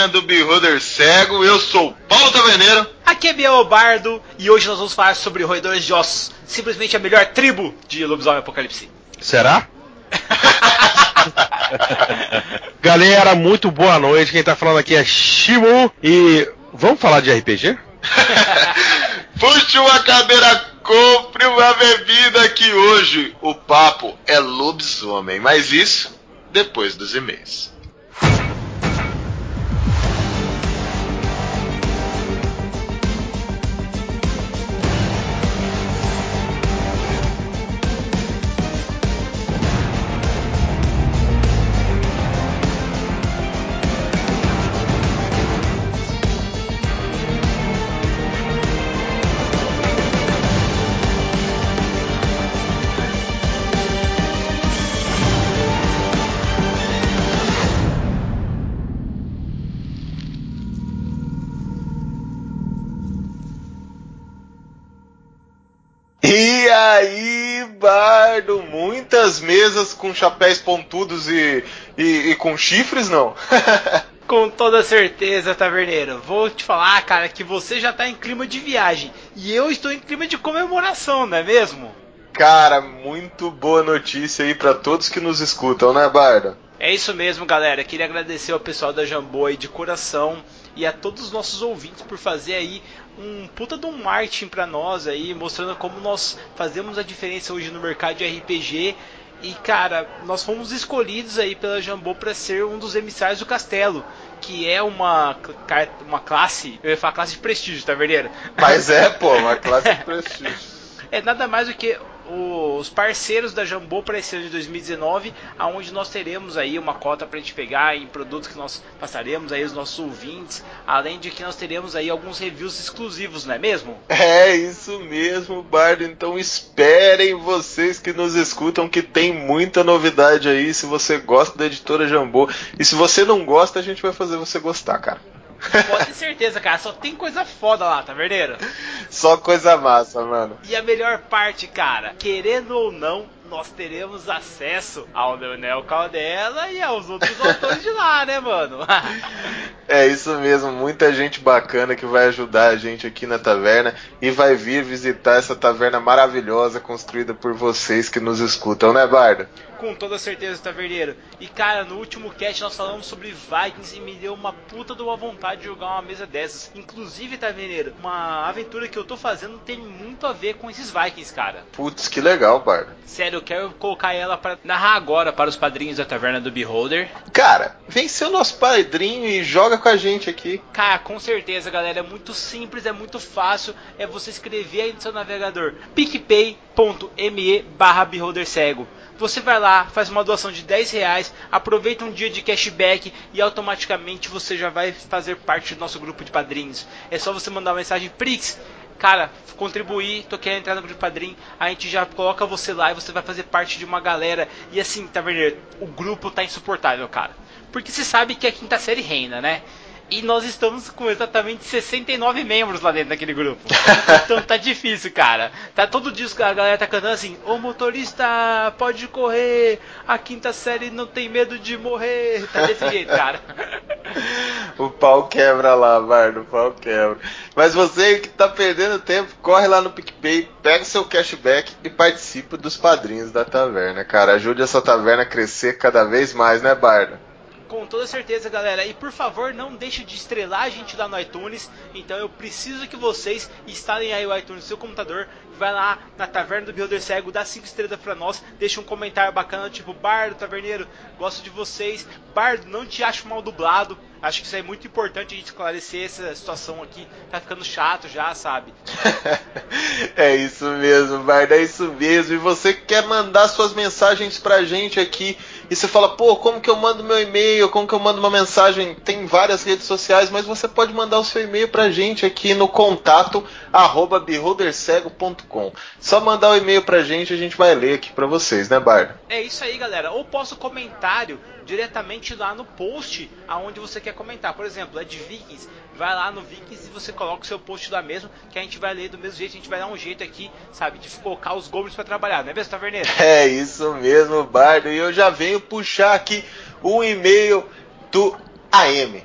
Taverna do Beholder Cego. Eu sou Paulo Taverneiro. Aqui é Biel Bardo e hoje nós vamos falar sobre roedores de ossos. Simplesmente a melhor tribo de Lobisomem Apocalipse. Será? Galera, muito boa noite. Quem tá falando aqui é Shimu e vamos falar de RPG? Puxe uma cadeira, compre uma bebida que hoje o papo é lobisomem, mas isso depois dos e-mails. Bardo, muitas mesas com chapéus pontudos e, e, e com chifres, não? Com toda certeza, Taverneiro. Vou te falar, cara, que você já tá em clima de viagem e eu estou em clima de comemoração, não é mesmo? Cara, muito boa notícia aí para todos que nos escutam, né, Bardo? É isso mesmo, galera. Queria agradecer ao pessoal da Jambô aí de coração e a todos os nossos ouvintes por fazer aí um puta de um marketing para nós aí, mostrando como nós fazemos a diferença hoje no mercado de RPG. E cara, nós fomos escolhidos aí pela Jambô para ser um dos emissários do castelo, que é uma uma classe, eu ia falar classe de prestígio, tá verdadeiro? Mas é, pô, uma classe de prestígio. é nada mais do que os parceiros da Jambô para esse ano de 2019, aonde nós teremos aí uma cota para a gente pegar em produtos que nós passaremos aí os nossos ouvintes, além de que nós teremos aí alguns reviews exclusivos, não é mesmo? É isso mesmo, Bardo. Então esperem vocês que nos escutam que tem muita novidade aí. Se você gosta da editora Jambô e se você não gosta, a gente vai fazer você gostar, cara. Pode ter certeza, cara. Só tem coisa foda lá, tá verdadeiro? Só coisa massa, mano. E a melhor parte, cara, querendo ou não, nós teremos acesso ao Leonel Caldela e aos outros autores de lá, né, mano? é isso mesmo, muita gente bacana que vai ajudar a gente aqui na taverna e vai vir visitar essa taverna maravilhosa construída por vocês que nos escutam, né, Barda? Com toda certeza, Taverneiro. E cara, no último cast nós falamos sobre Vikings e me deu uma puta de uma vontade de jogar uma mesa dessas. Inclusive, Taverneiro, uma aventura que eu tô fazendo tem muito a ver com esses Vikings, cara. Putz, que legal, Barda. Sério, eu quero colocar ela para narrar agora para os padrinhos da Taverna do Beholder. Cara, vem ser o nosso padrinho e joga com a gente aqui. Cara, com certeza, galera. É muito simples, é muito fácil. É você escrever aí no seu navegador picpay.me barra Beholder Cego. Você vai lá, faz uma doação de 10 reais, aproveita um dia de cashback e automaticamente você já vai fazer parte do nosso grupo de padrinhos. É só você mandar uma mensagem Prix cara, contribuir, tô querendo entrar no grupo padrinho, a gente já coloca você lá e você vai fazer parte de uma galera. E assim, Taverneiro, o grupo tá insuportável, cara. Porque você sabe que a quinta série reina, né? E nós estamos com exatamente 69 membros lá dentro daquele grupo. então tá difícil, cara. Tá todo dia a galera tá cantando assim: "O motorista pode correr, a quinta série não tem medo de morrer". Tá desse jeito, cara. o pau quebra lá, Bardo, o pau quebra. Mas você que tá perdendo tempo, corre lá no PicPay, pega seu cashback e participe dos padrinhos da taverna, cara. Ajude essa taverna a crescer cada vez mais, né, Bardo? Com toda certeza, galera. E por favor, não deixe de estrelar a gente lá no iTunes. Então eu preciso que vocês instalem aí o iTunes no seu computador. Vai lá na Taverna do Beholder Cego, dá 5 estrelas pra nós. Deixa um comentário bacana, tipo, Bardo, Taverneiro, gosto de vocês. Bardo, não te acho mal dublado. Acho que isso é muito importante a gente esclarecer essa situação aqui. Tá ficando chato já, sabe? é isso mesmo, Bardo, é isso mesmo. E você quer mandar suas mensagens pra gente aqui e você fala, pô, como que eu mando meu e-mail? Como que eu mando uma mensagem? Tem várias redes sociais, mas você pode mandar o seu e-mail pra gente aqui no contato arroba beholdercego.com. Só mandar o e-mail pra gente, a gente vai ler aqui pra vocês, né, Bardo? É isso aí, galera. Ou posso comentário diretamente lá no post aonde você quer comentar. Por exemplo, é de Vikings, vai lá no Vikings e você coloca o seu post lá mesmo, que a gente vai ler do mesmo jeito, a gente vai dar um jeito aqui, sabe, de colocar os goblins para trabalhar, não é mesmo, Taverneiro? É isso mesmo, Bardo. E eu já venho puxar aqui um e-mail do AM.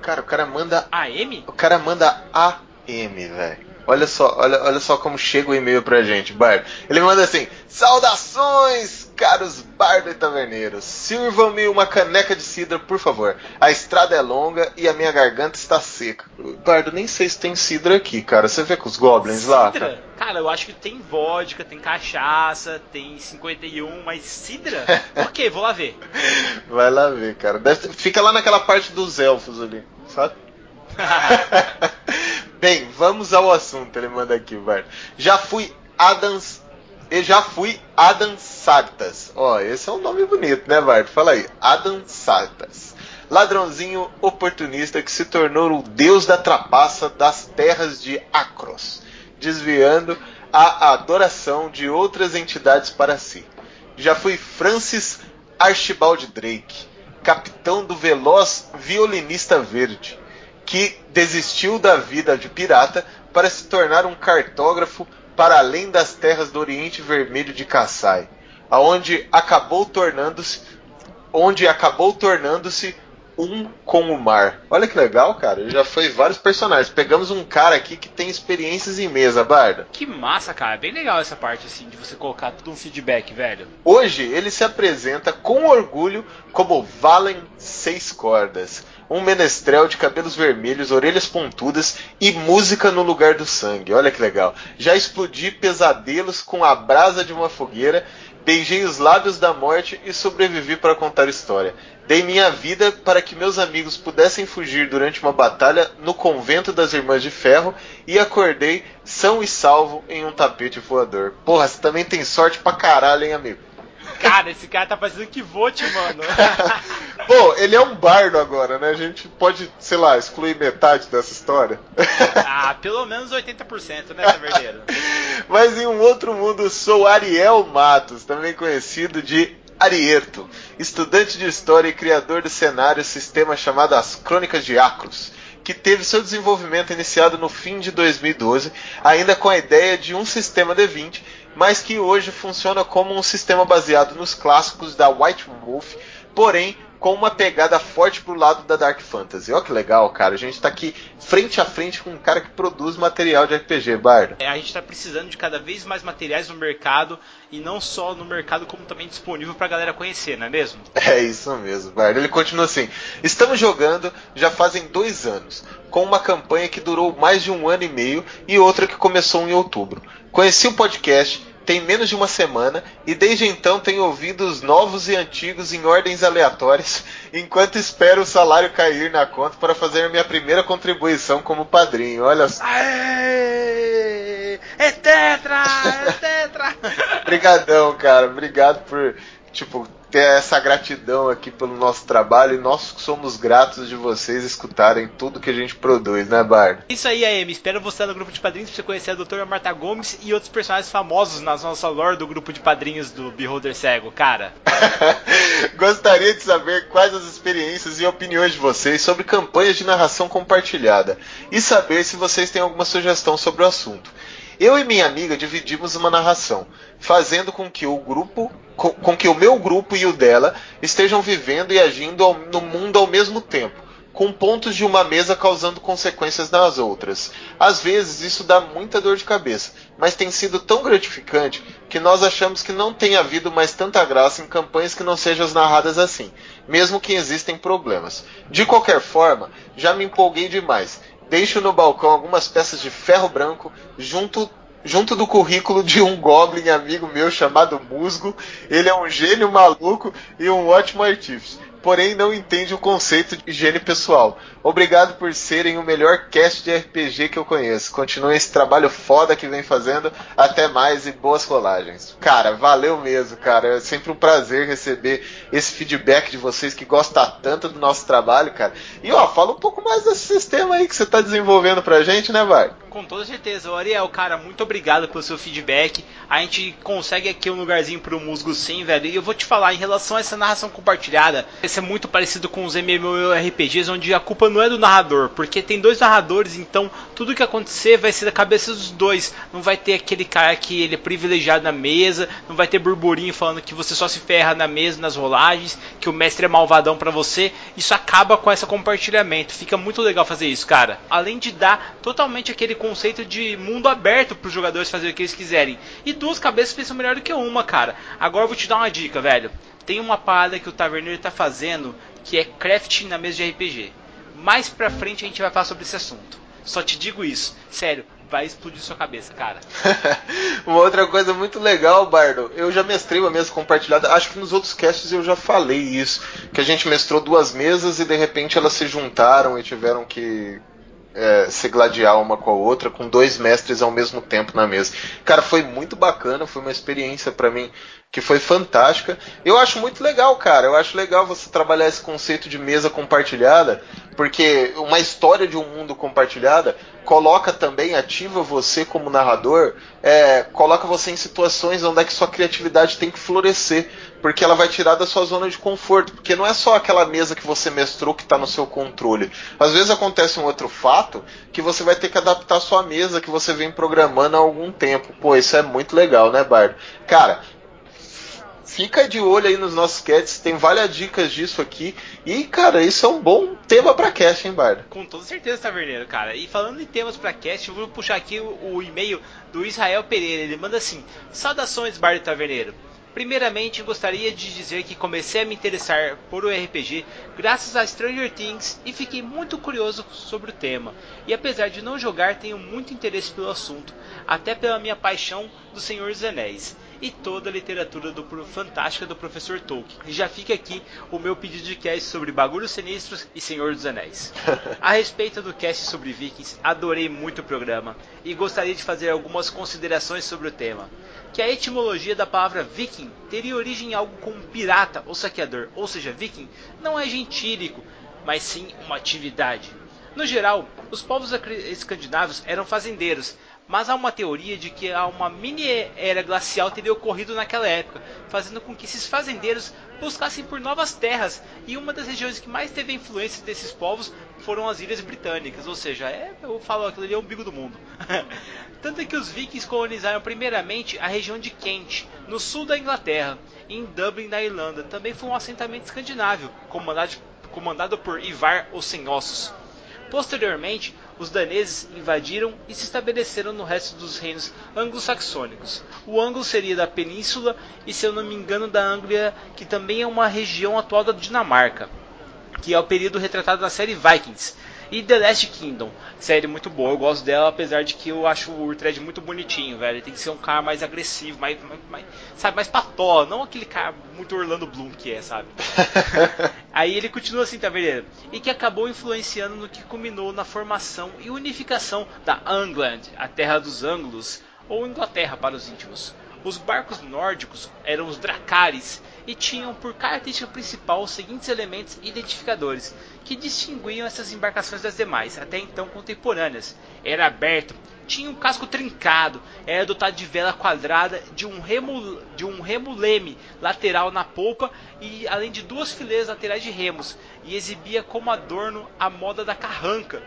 Cara, o cara manda. AM? O cara manda AM, velho. Olha só, olha, olha só como chega o e-mail pra gente, Bardo. Ele manda assim: Saudações, caros Bardo e Taverneiros. Sirvam-me uma caneca de cidra, por favor. A estrada é longa e a minha garganta está seca. Bardo, nem sei se tem cidra aqui, cara. Você vê com os goblins cidra? lá? Cara? cara, eu acho que tem vodka, tem cachaça, tem 51, mas cidra? ok, vou lá ver. Vai lá ver, cara. Deve, fica lá naquela parte dos elfos ali, sabe? Bem, vamos ao assunto. Ele manda aqui, vai. Já fui Adams. Eu já fui Adam Sartas. Ó, esse é um nome bonito, né, Bart? Fala aí. Adam Sartas. Ladrãozinho oportunista que se tornou o deus da trapaça das terras de Acros, desviando a adoração de outras entidades para si. Já fui Francis Archibald Drake, capitão do veloz violinista verde, que desistiu da vida de pirata para se tornar um cartógrafo para além das terras do Oriente Vermelho de Kassai, aonde acabou tornando-se onde acabou tornando-se um com o mar. Olha que legal, cara. Já foi vários personagens. Pegamos um cara aqui que tem experiências em mesa, Barda. Que massa, cara. Bem legal essa parte, assim, de você colocar tudo um feedback, velho. Hoje ele se apresenta com orgulho como Valen Seis Cordas. Um menestrel de cabelos vermelhos, orelhas pontudas e música no lugar do sangue. Olha que legal. Já explodi pesadelos com a brasa de uma fogueira Beijei os lábios da morte e sobrevivi para contar história. Dei minha vida para que meus amigos pudessem fugir durante uma batalha no convento das Irmãs de Ferro e acordei são e salvo em um tapete voador. Porra, você também tem sorte pra caralho, hein, amigo? Cara, esse cara tá fazendo que vote, mano. Bom, ele é um bardo agora, né? A gente pode, sei lá, excluir metade dessa história. ah, pelo menos 80%, né, Taverneiro? Mas em um outro mundo, sou Ariel Matos, também conhecido de Arieto, estudante de história e criador do cenário sistema chamado As Crônicas de Acros que teve seu desenvolvimento iniciado no fim de 2012, ainda com a ideia de um sistema D20 mas que hoje funciona como um sistema baseado nos clássicos da White Wolf, porém com uma pegada forte pro lado da Dark Fantasy. Olha que legal, cara. A gente tá aqui frente a frente com um cara que produz material de RPG, Bardo. É, a gente tá precisando de cada vez mais materiais no mercado e não só no mercado, como também disponível pra galera conhecer, não é mesmo? É isso mesmo, Bardo. Ele continua assim: Estamos jogando já fazem dois anos, com uma campanha que durou mais de um ano e meio e outra que começou em outubro. Conheci o podcast tem menos de uma semana e desde então tenho ouvido os novos e antigos em ordens aleatórias, enquanto espero o salário cair na conta para fazer minha primeira contribuição como padrinho. Olha só. Aê! É tetra! É tetra! Obrigadão, cara. Obrigado por, tipo, ter essa gratidão aqui pelo nosso trabalho e nós somos gratos de vocês escutarem tudo que a gente produz, né, Bardo? Isso aí, AM. Espero você no grupo de padrinhos pra você conhecer a doutora Marta Gomes e outros personagens famosos na nossa lore do grupo de padrinhos do Beholder Cego, cara. Gostaria de saber quais as experiências e opiniões de vocês sobre campanhas de narração compartilhada e saber se vocês têm alguma sugestão sobre o assunto. Eu e minha amiga dividimos uma narração, fazendo com que o grupo, com, com que o meu grupo e o dela estejam vivendo e agindo ao, no mundo ao mesmo tempo, com pontos de uma mesa causando consequências nas outras. Às vezes isso dá muita dor de cabeça, mas tem sido tão gratificante que nós achamos que não tem havido mais tanta graça em campanhas que não sejam narradas assim, mesmo que existem problemas. De qualquer forma, já me empolguei demais deixo no balcão algumas peças de ferro branco junto junto do currículo de um goblin amigo meu chamado Musgo. Ele é um gênio maluco e um ótimo artífice, porém não entende o conceito de higiene pessoal. Obrigado por serem o melhor cast de RPG que eu conheço. Continue esse trabalho foda que vem fazendo. Até mais e boas rolagens. Cara, valeu mesmo, cara. É sempre um prazer receber esse feedback de vocês que gostam tanto do nosso trabalho, cara. E ó, fala um pouco mais desse sistema aí que você está desenvolvendo pra gente, né, Vai? Com toda certeza. O Ariel, cara, muito obrigado pelo seu feedback. A gente consegue aqui um lugarzinho pro musgo sim, velho. E eu vou te falar, em relação a essa narração compartilhada, esse é muito parecido com os MMORPGs, onde a culpa não é do narrador, porque tem dois narradores, então tudo que acontecer vai ser da cabeça dos dois. Não vai ter aquele cara que ele é privilegiado na mesa, não vai ter burburinho falando que você só se ferra na mesa, nas rolagens, que o mestre é malvadão para você. Isso acaba com esse compartilhamento. Fica muito legal fazer isso, cara. Além de dar totalmente aquele conceito de mundo aberto para os jogadores fazerem o que eles quiserem. E duas cabeças pensam melhor do que uma, cara. Agora eu vou te dar uma dica, velho. Tem uma parada que o Taverneiro está fazendo que é crafting na mesa de RPG. Mais pra frente a gente vai falar sobre esse assunto. Só te digo isso, sério, vai explodir sua cabeça, cara. uma outra coisa muito legal, Bardo, eu já mestrei uma mesa compartilhada, acho que nos outros casts eu já falei isso, que a gente mestrou duas mesas e de repente elas se juntaram e tiveram que é, se gladiar uma com a outra, com dois mestres ao mesmo tempo na mesa. Cara, foi muito bacana, foi uma experiência para mim que foi fantástica. Eu acho muito legal, cara. Eu acho legal você trabalhar esse conceito de mesa compartilhada, porque uma história de um mundo compartilhada coloca também, ativa você como narrador, é, coloca você em situações onde é que sua criatividade tem que florescer, porque ela vai tirar da sua zona de conforto, porque não é só aquela mesa que você mestrou que está no seu controle. Às vezes acontece um outro fato que você vai ter que adaptar a sua mesa que você vem programando há algum tempo. Pô, isso é muito legal, né, Bardo? Cara, fica de olho aí nos nossos cats, tem várias dicas disso aqui. E, cara, isso é um bom tema para cast, hein, Bardo? Com toda certeza, Taverneiro, cara. E falando em temas para cast, eu vou puxar aqui o, o, e-mail do Israel Pereira. Ele manda assim: Saudações, Bardo Taverneiro. Primeiramente, gostaria de dizer que comecei a me interessar por o RPG graças a Stranger Things e fiquei muito curioso sobre o tema. E apesar de não jogar, tenho muito interesse pelo assunto, até pela minha paixão do Senhor dos Anéis e toda a literatura do, fantástica do professor Tolkien. E já fica aqui o meu pedido de cast sobre Bagulhos Sinistros e Senhor dos Anéis. a respeito do cast sobre Vikings, adorei muito o programa e gostaria de fazer algumas considerações sobre o tema. Que a etimologia da palavra viking teria origem em algo como pirata ou saqueador, ou seja, viking não é gentílico, mas sim uma atividade. No geral, os povos escandinavos eram fazendeiros, mas há uma teoria de que uma mini era glacial teria ocorrido naquela época, fazendo com que esses fazendeiros buscassem por novas terras, e uma das regiões que mais teve influência desses povos foram as Ilhas Britânicas, ou seja, é, eu falo aquilo ali é o umbigo do mundo. Tanto é que os vikings colonizaram primeiramente a região de Kent, no sul da Inglaterra, e em Dublin, na Irlanda, também foi um assentamento escandinavo, comandado, comandado por Ivar os Sem Ossos. Posteriormente, os daneses invadiram e se estabeleceram no resto dos reinos anglo-saxônicos. O Anglo seria da península e, se eu não me engano, da Anglia, que também é uma região atual da Dinamarca, que é o período retratado na série Vikings, e The Last Kingdom, série muito boa, eu gosto dela, apesar de que eu acho o Urtred muito bonitinho, velho. Ele tem que ser um cara mais agressivo, mais, mais, mais sabe, mais pató, não aquele cara muito Orlando Bloom que é, sabe? Aí ele continua assim, tá vendo? E que acabou influenciando no que culminou na formação e unificação da Angland, a terra dos Anglos, ou Inglaterra para os íntimos. Os barcos nórdicos eram os dracares e tinham por característica principal os seguintes elementos identificadores que distinguiam essas embarcações das demais, até então contemporâneas. Era aberto, tinha um casco trincado, era dotado de vela quadrada, de um remo, de um remo leme lateral na polpa e além de duas fileiras laterais de remos, e exibia como adorno a moda da carranca,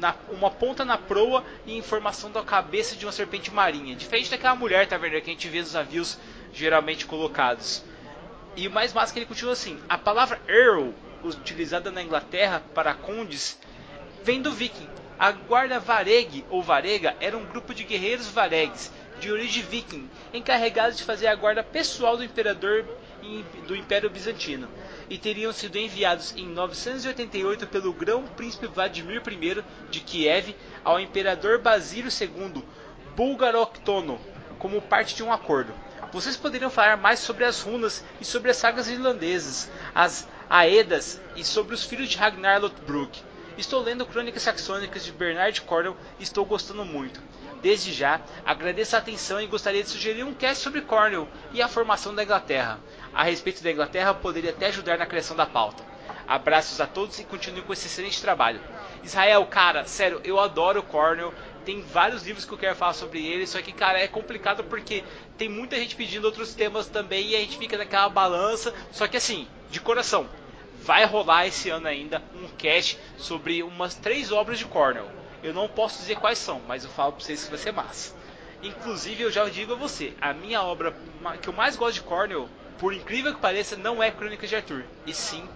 na, uma ponta na proa e em formação da cabeça de uma serpente marinha, diferente daquela mulher, tá vendo? Que a gente vê nos navios geralmente colocados. E o mais massa que ele continua assim: a palavra Earl, utilizada na Inglaterra para condes, vem do viking. A guarda vareg ou varega era um grupo de guerreiros varegues de origem viking, encarregados de fazer a guarda pessoal do imperador do Império Bizantino e teriam sido enviados em 988 pelo grão-príncipe Vladimir I de Kiev ao imperador Basílio II Bulgaroctono como parte de um acordo. Vocês poderiam falar mais sobre as runas e sobre as sagas irlandesas, as Aedas e sobre os filhos de Ragnar Lothbrok. Estou lendo Crônicas Saxônicas de Bernard Cornwell e estou gostando muito. Desde já, agradeço a atenção e gostaria de sugerir um cast sobre Cornwall e a formação da Inglaterra. A respeito da Inglaterra, poderia até ajudar na criação da pauta. Abraços a todos e continue com esse excelente trabalho. Israel, cara, sério, eu adoro Cornwall. Tem vários livros que eu quero falar sobre ele, só que, cara, é complicado porque tem muita gente pedindo outros temas também e a gente fica naquela balança. Só que, assim, de coração, vai rolar esse ano ainda um cast sobre umas três obras de Cornell. Eu não posso dizer quais são, mas eu falo pra vocês que vai ser massa. Inclusive, eu já digo a você, a minha obra que eu mais gosto de Cornell, por incrível que pareça, não é Crônicas de Arthur, e sim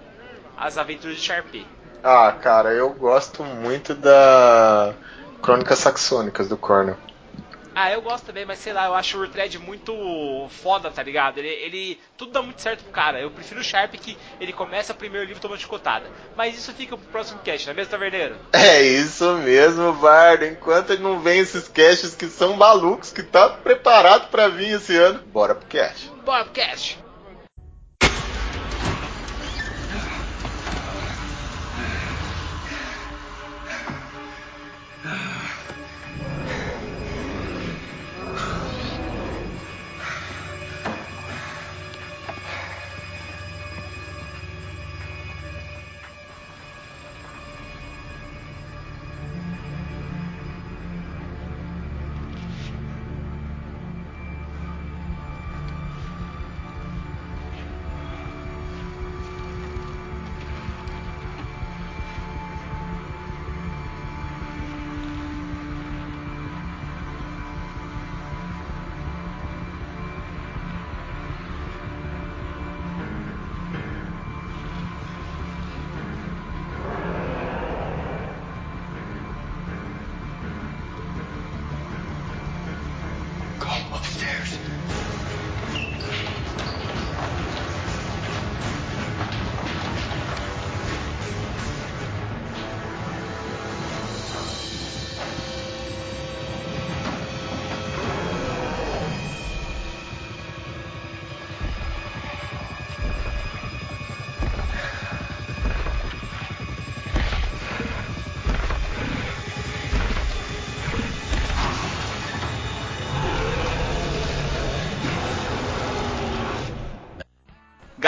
As Aventuras de Sharpay. Ah, cara, eu gosto muito da Crônicas Saxônicas do Cornell. Ah, eu gosto também, mas sei lá, eu acho o Urtred muito foda, tá ligado? Ele, ele, Tudo dá muito certo pro cara. Eu prefiro o Sharp que ele começa o primeiro livro tomando chicotada. Mas isso fica pro próximo cast, não é mesmo, Taverneiro? É isso mesmo, Bardo. Enquanto não vem esses casts que são malucos, que tá preparado para vir esse ano, bora pro cast. Bora pro cast.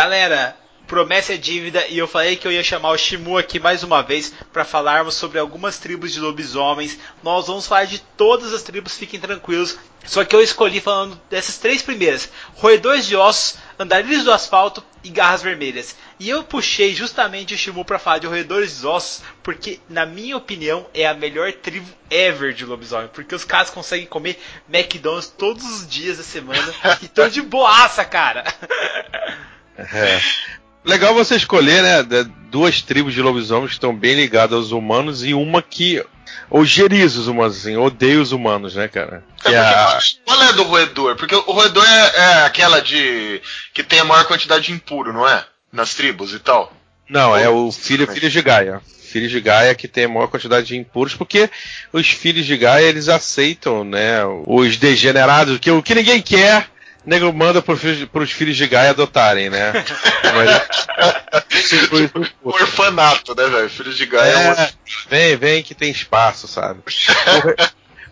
Galera, promessa é dívida e eu falei que eu ia chamar o Shimu aqui mais uma vez para falarmos sobre algumas tribos de lobisomens. Nós vamos falar de todas as tribos, fiquem tranquilos. Só que eu escolhi falando dessas três primeiras: Roedores de Ossos, Andarilhos do Asfalto e Garras Vermelhas. E eu puxei justamente o Shimu para falar de Roedores de Ossos, porque na minha opinião é a melhor tribo ever de lobisomem, porque os caras conseguem comer McDonald's todos os dias da semana e tão de boaça, cara. É. Legal você escolher, né? Duas tribos de lobisomens que estão bem ligadas aos humanos e uma que ojeriza os humanos, assim, odeia os humanos, né, cara? É, é a... Qual é do roedor? Porque o roedor é, é, aquela de. que tem a maior quantidade de impuro, não é? Nas tribos e tal. Não, Ou... é o filho, filho de Gaia. Filhos de Gaia que tem a maior quantidade de impuros, porque os filhos de Gaia eles aceitam, né, os degenerados, que o que ninguém quer nego manda pro, pros filhos de Gaia adotarem, né? Mas... orfanato, né, velho? Filhos de Gaia é, é Vem, vem que tem espaço, sabe?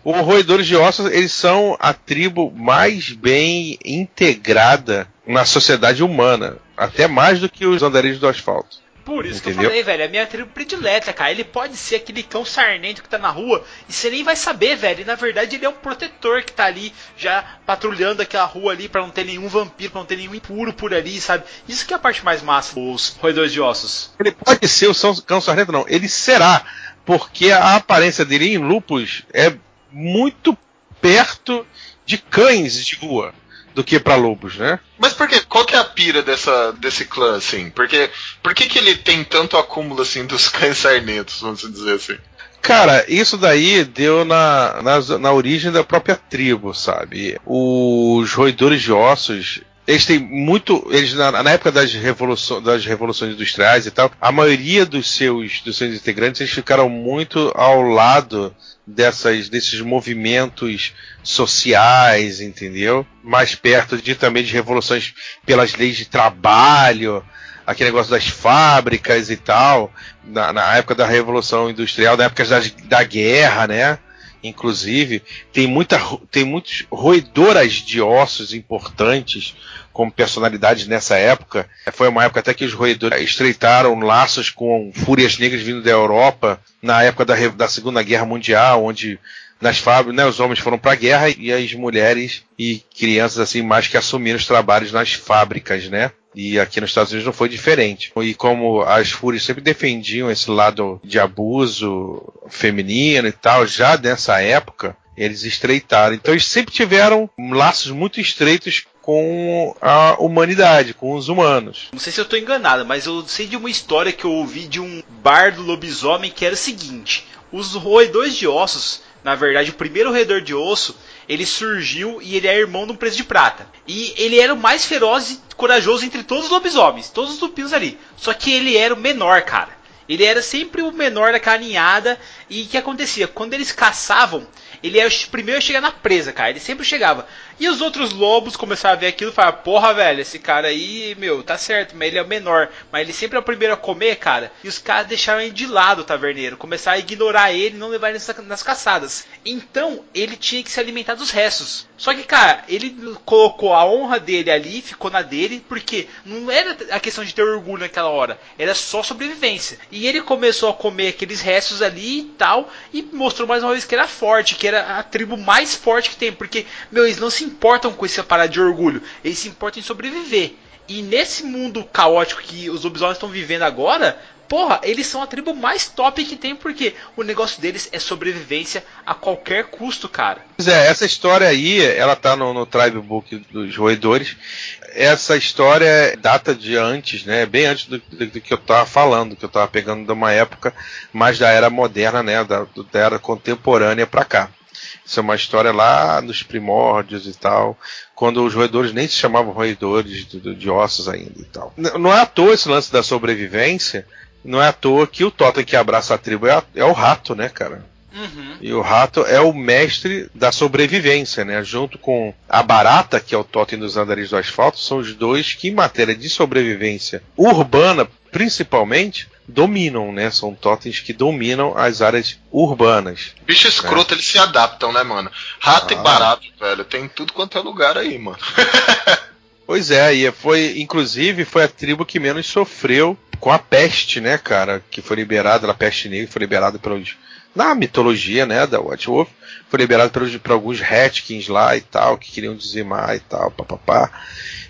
o, o Roedores de Ossos, eles são a tribo mais bem integrada na sociedade humana. Até mais do que os andarilhos do asfalto. Por isso Entendeu? que eu falei, velho, é a minha tribo predileta, cara. Ele pode ser aquele cão sarnento que tá na rua e você nem vai saber, velho. E na verdade ele é um protetor que tá ali já patrulhando aquela rua ali para não ter nenhum vampiro, pra não ter nenhum impuro por ali, sabe? Isso que é a parte mais massa dos roedores de ossos. Ele pode ser o cão sarnento, não. Ele será, porque a aparência dele em lupus é muito perto de cães de rua do que para lobos, né? Mas por que? Qual que é a pira dessa, desse clã, assim? Porque, por que, que ele tem tanto acúmulo, assim, dos cães sarnetos, vamos dizer assim? Cara, isso daí deu na, na, na origem da própria tribo, sabe? Os roedores de ossos, eles têm muito. Eles, na, na época das, revolução, das revoluções industriais e tal, a maioria dos seus, dos seus integrantes eles ficaram muito ao lado dessas, desses movimentos sociais, entendeu? Mais perto de também de revoluções pelas leis de trabalho, aquele negócio das fábricas e tal, na, na época da Revolução Industrial, na época da, da guerra, né? Inclusive, tem, muita, tem muitos roedoras de ossos importantes como personalidades nessa época. Foi uma época até que os roedores estreitaram laços com fúrias negras vindo da Europa, na época da, da Segunda Guerra Mundial, onde nas fábricas, né, os homens foram para a guerra e as mulheres e crianças assim mais que assumiram os trabalhos nas fábricas, né? E aqui nos Estados Unidos não foi diferente. E como as fúrias sempre defendiam esse lado de abuso feminino e tal, já nessa época, eles estreitaram. Então eles sempre tiveram laços muito estreitos com a humanidade, com os humanos. Não sei se eu estou enganado, mas eu sei de uma história que eu ouvi de um bardo lobisomem que era o seguinte: os roedores de ossos, na verdade, o primeiro roedor de osso, ele surgiu e ele é irmão de um preso de prata. E ele era o mais feroz e corajoso entre todos os lobisomens, todos os tupinos ali. Só que ele era o menor, cara. Ele era sempre o menor da caninhada. E o que acontecia? Quando eles caçavam, ele era o primeiro a chegar na presa, cara. Ele sempre chegava. E os outros lobos começaram a ver aquilo e falaram: Porra, velho, esse cara aí, meu, tá certo, mas ele é o menor. Mas ele sempre é o primeiro a comer, cara. E os caras deixaram ele de lado, o taverneiro. Começaram a ignorar ele e não levar ele nas caçadas. Então, ele tinha que se alimentar dos restos. Só que, cara, ele colocou a honra dele ali, ficou na dele, porque não era a questão de ter orgulho naquela hora, era só sobrevivência. E ele começou a comer aqueles restos ali e tal, e mostrou mais uma vez que era forte, que era a tribo mais forte que tem, porque, meu, eles não se importam com essa parada de orgulho, eles se importam em sobreviver. E nesse mundo caótico que os lobisomens estão vivendo agora, porra, eles são a tribo mais top que tem, porque o negócio deles é sobrevivência a qualquer custo, cara. Pois é, essa história aí, ela tá no, no Tribe Book dos roedores. Essa história data de antes, né? Bem antes do, do, do que eu tava falando, que eu tava pegando de uma época mais da era moderna, né? Da, da era contemporânea para cá. Isso é uma história lá nos primórdios e tal, quando os roedores nem se chamavam roedores de, de ossos ainda e tal. Não é à toa esse lance da sobrevivência, não é à toa que o totem que abraça a tribo é, a, é o rato, né, cara? Uhum. E o rato é o mestre da sobrevivência, né? Junto com a barata, que é o totem dos andares do asfalto, são os dois que, em matéria de sobrevivência urbana, principalmente, dominam, né? São totens que dominam as áreas urbanas. Bicho escroto, né? eles se adaptam, né, mano? Rato ah. e barato, velho, tem tudo quanto é lugar aí, mano. pois é, e foi, inclusive, foi a tribo que menos sofreu com a peste, né, cara? Que foi liberada, a peste negra foi liberada pelos. Na mitologia, né, da White Wolf, foi liberada pelos, por alguns Hatkins lá e tal, que queriam dizimar e tal, papapá.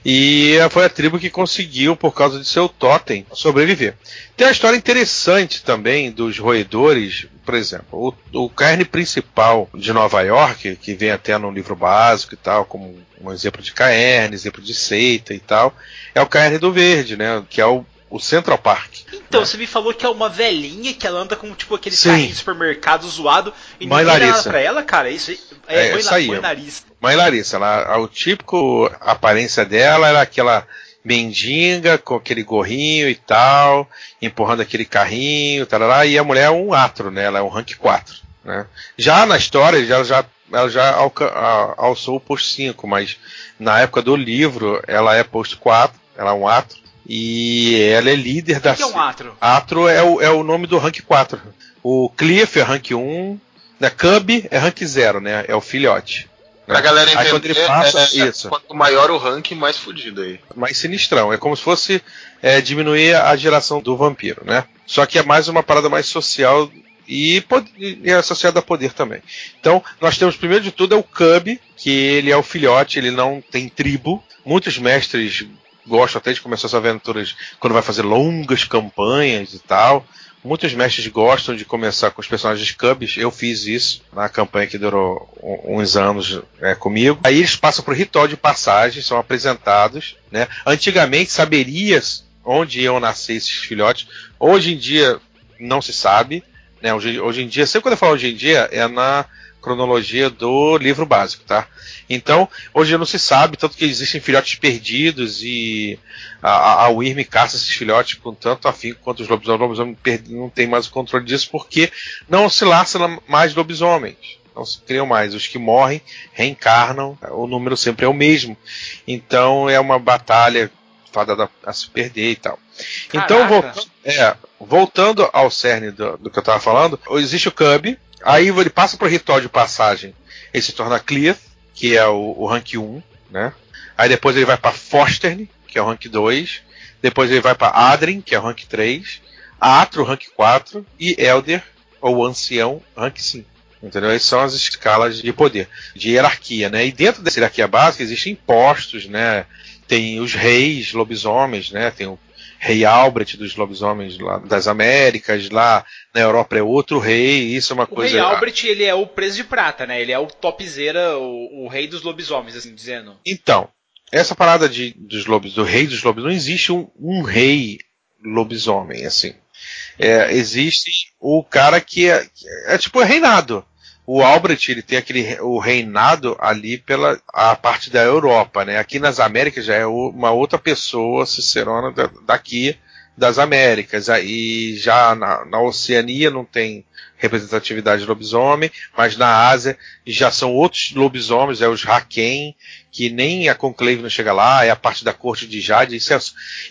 E foi a tribo que conseguiu, por causa de seu totem, sobreviver. Tem uma história interessante também dos roedores, por exemplo, o, o carne principal de Nova York, que vem até no livro básico e tal, como um exemplo de caerne, exemplo de seita e tal, é o carne do verde, né? Que é o o Central Park. Então, né? você me falou que é uma velhinha que ela anda com tipo aquele carrinho de supermercado zoado e mãe ninguém Larissa. dá pra ela, cara. Isso é, é mãe, isso aí. mãe Larissa. Mãe Larissa, ela, o típico aparência dela era aquela mendiga com aquele gorrinho e tal, empurrando aquele carrinho, tarará, e a mulher é um atro, né? Ela é um rank 4. Né? Já na história, ela já, ela já alca, a, alçou o posto 5, mas na época do livro ela é posto 4, ela é um atro. E ela é líder o da. O que é um Atro? Atro é o, é o nome do rank 4. O Cliff é rank 1. Né? Cub é rank 0, né? É o filhote. Né? Pra galera entender, aí quando ele passa, é, é, isso. quanto maior o rank, mais fudido aí. Mais sinistrão. É como se fosse é, diminuir a geração do vampiro, né? Só que é mais uma parada mais social e, e associada a poder também. Então, nós temos primeiro de tudo é o Cub, que ele é o filhote, ele não tem tribo. Muitos mestres gosto até de começar essas aventuras quando vai fazer longas campanhas e tal. Muitos mestres gostam de começar com os personagens cubs. Eu fiz isso na campanha que durou uns anos é, comigo. Aí eles passam por ritual de passagem, são apresentados. Né? Antigamente saberia onde iam nascer esses filhotes. Hoje em dia não se sabe. Né? Hoje, hoje em dia, sempre quando eu falo hoje em dia, é na cronologia do livro básico, tá? Então, hoje não se sabe, tanto que existem filhotes perdidos e a, a Wyrm caça esses filhotes com tanto afinco quanto os lobisomens. Os lobisomens não tem mais o controle disso porque não se laça mais lobisomens. Não se criam mais. Os que morrem reencarnam, o número sempre é o mesmo. Então é uma batalha fadada a se perder e tal. Então, voltando, é, voltando ao cerne do, do que eu estava falando, existe o Cub, Aí ele passa pro ritual de passagem, ele se torna Clear, que é o, o rank 1, né? Aí depois ele vai para Fostern, que é o rank 2. Depois ele vai para Adrin, que é o rank 3. Atro, rank 4. E Elder, ou Ancião, rank 5. Entendeu? Essas são as escalas de poder, de hierarquia, né? E dentro dessa hierarquia básica existem impostos, né? Tem os reis lobisomens, né? Tem o rei Albrecht dos lobisomens lá das Américas, lá na Europa é outro rei, isso é uma o coisa. O rei Albrecht, ele é o preso de prata, né? Ele é o topzera, o, o rei dos lobisomens, assim dizendo. Então, essa parada de, dos lobis, do rei dos lobisomens, não existe um, um rei lobisomem, assim. É, existe o cara que é, é tipo reinado o Albrecht ele tem aquele o reinado ali pela a parte da Europa, né? Aqui nas Américas já é uma outra pessoa cicerona daqui das Américas. Aí já na, na Oceania não tem representatividade de lobisomem, mas na Ásia já são outros lobisomens, é os Haken, que nem a Conclave não chega lá, é a parte da corte de Jade. Isso é,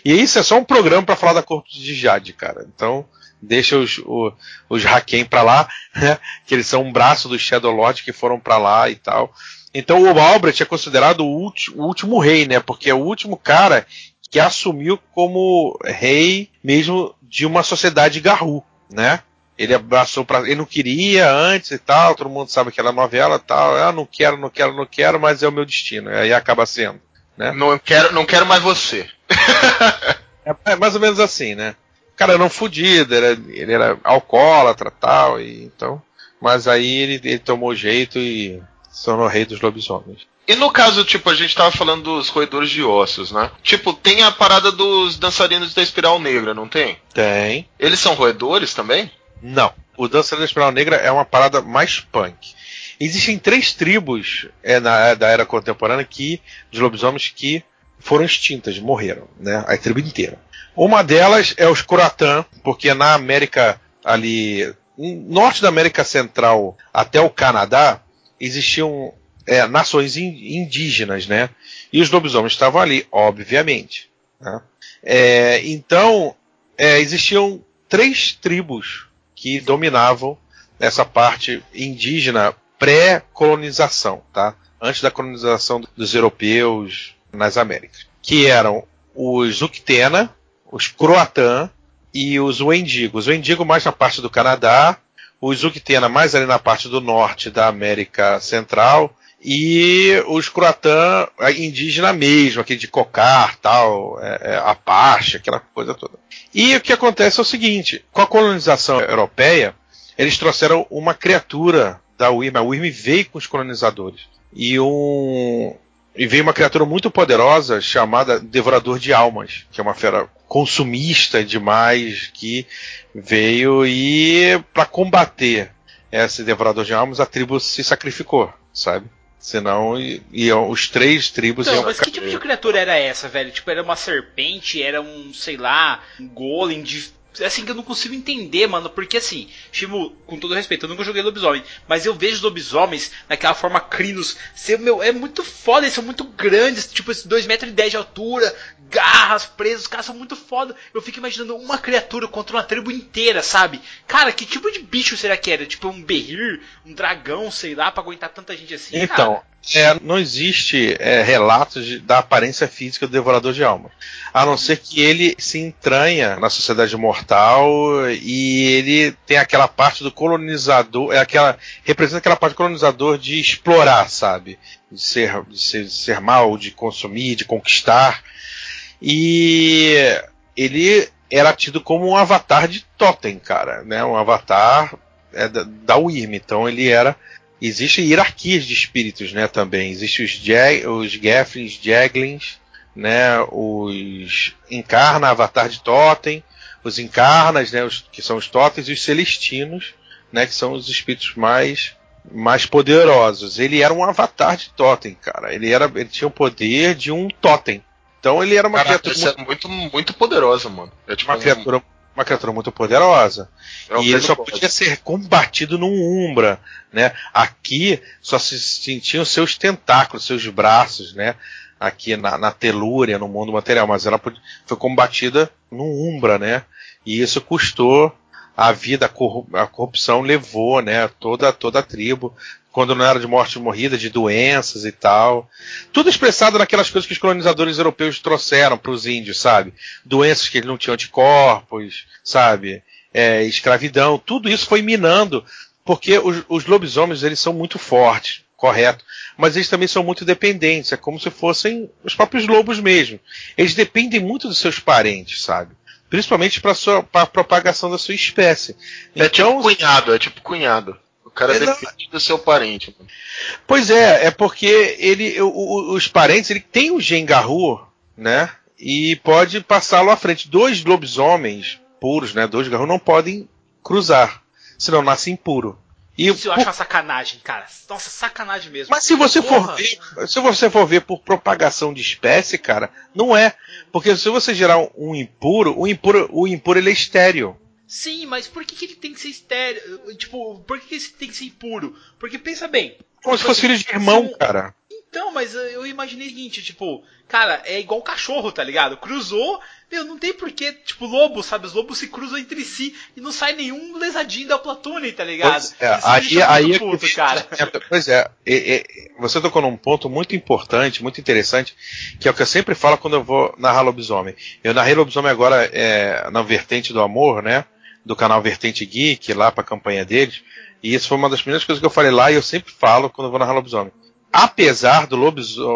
e isso é só um programa para falar da corte de Jade, cara. Então deixa os, os, os Haken para lá, né? que eles são um braço do Shadow Lord que foram para lá e tal. Então o Albrecht é considerado o, último, o último rei, né? Porque é o último cara que assumiu como rei mesmo de uma sociedade garru, né? Ele abraçou para, ele não queria antes e tal, todo mundo sabe aquela novela tal, ah, não quero, não quero, não quero, mas é o meu destino. E aí acaba sendo, né? Não quero, não quero mais você. é, é mais ou menos assim, né? Cara era um fudido, era, ele era alcoólatra tal, e então. Mas aí ele, ele tomou jeito e se tornou rei dos lobisomens. E no caso, tipo, a gente tava falando dos roedores de ossos, né? Tipo, tem a parada dos dançarinos da espiral negra, não tem? Tem. Eles são roedores também? Não. O dançarino da espiral negra é uma parada mais punk. Existem três tribos é, na, da era contemporânea que, de lobisomens que foram extintas, morreram, né? A tribo inteira. Uma delas é os Kuratã, porque na América ali, norte da América Central até o Canadá, existiam é, nações indígenas, né? E os lobisomens estavam ali, obviamente. Né? É, então, é, existiam três tribos que dominavam essa parte indígena pré-colonização, tá? Antes da colonização dos europeus nas Américas, que eram os Uctena, os Croatã e os Wendigo. Os Wendigo mais na parte do Canadá, os Uctena mais ali na parte do norte da América Central e os Croatã indígena mesmo, aquele de cocar, tal, é, é, Apache, aquela coisa toda. E o que acontece é o seguinte, com a colonização europeia, eles trouxeram uma criatura da UIRM, a UIRM veio com os colonizadores. E um, e veio uma criatura muito poderosa chamada Devorador de Almas, que é uma fera consumista demais que veio e para combater esse Devorador de Almas a tribo se sacrificou, sabe? Senão iam os três tribos então, iam. Mas que tipo de criatura era essa, velho? Tipo, era uma serpente, era um, sei lá, um golem de assim que eu não consigo entender, mano, porque assim, Shimu, com todo respeito, eu nunca joguei lobisomem, mas eu vejo lobisomens naquela forma crinos, ser, meu, é muito foda, eles são muito grandes, tipo, 2,10 metros e dez de altura, garras presas, os caras são muito foda. Eu fico imaginando uma criatura contra uma tribo inteira, sabe? Cara, que tipo de bicho será que era? Tipo um berrir, um dragão, sei lá, pra aguentar tanta gente assim? Então, é, não existe é, relatos de, da aparência física do Devorador de Almas. A não ser que ele se entranha na sociedade mortal e ele tem aquela parte do colonizador, é aquela representa aquela parte do colonizador de explorar, sabe? De ser, de ser, de ser mal, de consumir, de conquistar. E ele era tido como um avatar de Totem, cara, né? Um avatar é, da, da Wyrm. Então ele era Existem hierarquias de espíritos, né, também. Existem os, Jag, os Geflins, Jaglins, né, os Encarna, Avatar de Totem, os Encarnas, né, os, que são os Totens, e os Celestinos, né, que são os espíritos mais mais poderosos. Ele era um avatar de Totem, cara. Ele era ele tinha o poder de um Totem. Então ele era uma Caraca, criatura muito, muito, muito poderosa, mano. É tipo uma um... criatura uma criatura muito poderosa. É e ele só podia ser combatido num Umbra, né? Aqui só se sentiam seus tentáculos, seus braços, né? Aqui na, na telúria, no mundo material, mas ela foi combatida num Umbra, né? E isso custou a vida, a corrupção levou, né? Toda, toda a tribo quando não era de morte morrida, de doenças e tal. Tudo expressado naquelas coisas que os colonizadores europeus trouxeram para os índios, sabe? Doenças que eles não tinham anticorpos, sabe? É, escravidão, tudo isso foi minando Porque os, os lobisomens eles são muito fortes, correto. Mas eles também são muito dependentes. É como se fossem os próprios lobos mesmo. Eles dependem muito dos seus parentes, sabe? Principalmente para a propagação da sua espécie. É tipo então, tipo cunhado, é tipo cunhado. O cara é depende do seu parente. Pois é, é porque ele, o, os parentes, ele tem o Gengarru, né? E pode passá-lo à frente. Dois lobisomens puros, né? Dois Garru não podem cruzar, senão nascem puro. E Isso eu por... acho uma sacanagem, cara. Nossa, sacanagem mesmo. Mas se você Porra. for ver, se você for ver por propagação de espécie, cara, não é. Porque se você gerar um impuro, o impuro, o impuro ele é estéreo. Sim, mas por que, que ele tem que ser estéreo? Tipo, por que, que ele tem que ser impuro? Porque pensa bem. Como se fosse filho de irmão, cara. Então, mas eu imaginei o seguinte, tipo, cara, é igual cachorro, tá ligado? Cruzou, meu, não tem porquê, tipo, lobo, sabe? Os lobos se cruzam entre si e não sai nenhum lesadinho da Platune, tá ligado? Pois é, aí, aí é puto, cara. Pois é, é, é, você tocou num ponto muito importante, muito interessante, que é o que eu sempre falo quando eu vou narrar lobisomem. Eu narrei lobisomem agora é, na vertente do amor, né? Do canal Vertente Geek, lá pra campanha deles. E isso foi uma das primeiras coisas que eu falei lá e eu sempre falo quando vou narrar lobisomem apesar do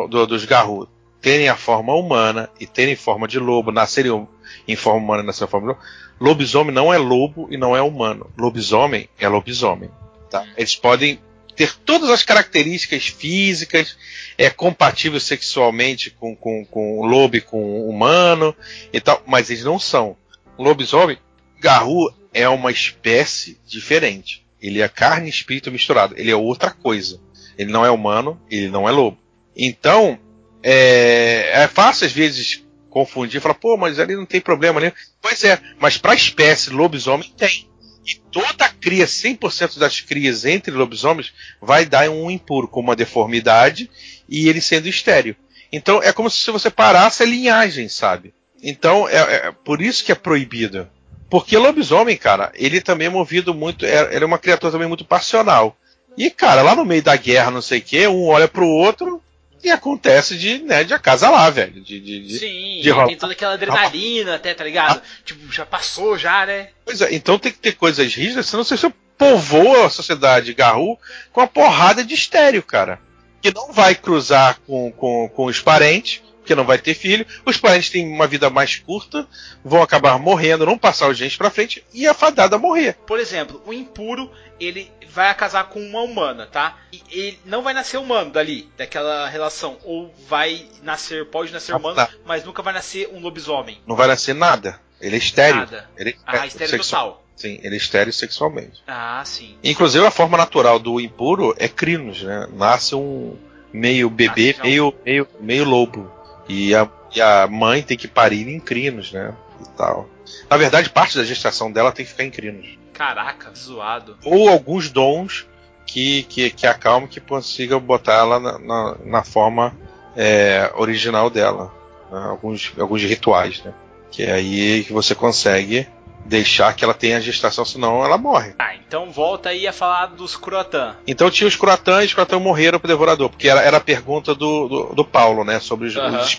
do, dos Garru terem a forma humana e terem forma de lobo, nascerem em forma humana e nascerem em forma de lobo, lobisomem não é lobo e não é humano. Lobisomem é lobisomem. Tá? Eles podem ter todas as características físicas, é compatível sexualmente com, com, com o lobo e com o humano e tal, mas eles não são. Lobisomem, Garru é uma espécie diferente. Ele é carne e espírito misturado. Ele é outra coisa. Ele não é humano, ele não é lobo. Então, é, é fácil às vezes confundir e falar, pô, mas ali não tem problema nenhum. Pois é, mas para a espécie lobisomem tem. E toda cria, 100% das crias entre lobisomens, vai dar um impuro, com uma deformidade e ele sendo estéreo. Então é como se você parasse a linhagem, sabe? Então é, é por isso que é proibido. Porque lobisomem, cara, ele também é movido muito. É, ele é uma criatura também muito passional. E, cara, lá no meio da guerra, não sei o quê, um olha pro outro e acontece de, né, de lá, velho. De, de, de Sim, de tem toda aquela adrenalina até, tá ligado? Ah. Tipo, já passou já, né? Pois é, então tem que ter coisas rígidas, senão você povoa a sociedade Garru com uma porrada de estéreo, cara. Que não vai cruzar com, com, com os parentes, porque não vai ter filho. Os parentes têm uma vida mais curta, vão acabar morrendo, não passar os genes pra frente e a fadada morrer. Por exemplo, o impuro, ele vai casar com uma humana, tá? E ele não vai nascer humano dali, daquela relação. Ou vai nascer, pode nascer ah, humano, tá. mas nunca vai nascer um lobisomem. Não vai nascer nada. Ele é estéreo. Nada. Ele é ah, estéreo sexual. total. Sim, ele é estéreo sexualmente. Ah, sim. Inclusive a forma natural do impuro é crinos, né? Nasce um meio bebê, meio, meio, meio lobo. E a, e a mãe tem que parir em crinos, né? E tal. Na verdade, parte da gestação dela tem que ficar em crinos. Caraca, zoado. Ou alguns dons que, que, que acalme que consiga botar ela na, na, na forma é, original dela. Né? Alguns, alguns rituais, né? Que é aí que você consegue deixar que ela tenha gestação, senão ela morre. Ah, então volta aí a falar dos Croatã. Então tinha os Croatã e os Croatã morreram pro Devorador, porque era, era a pergunta do, do, do Paulo, né? Sobre os, uhum. os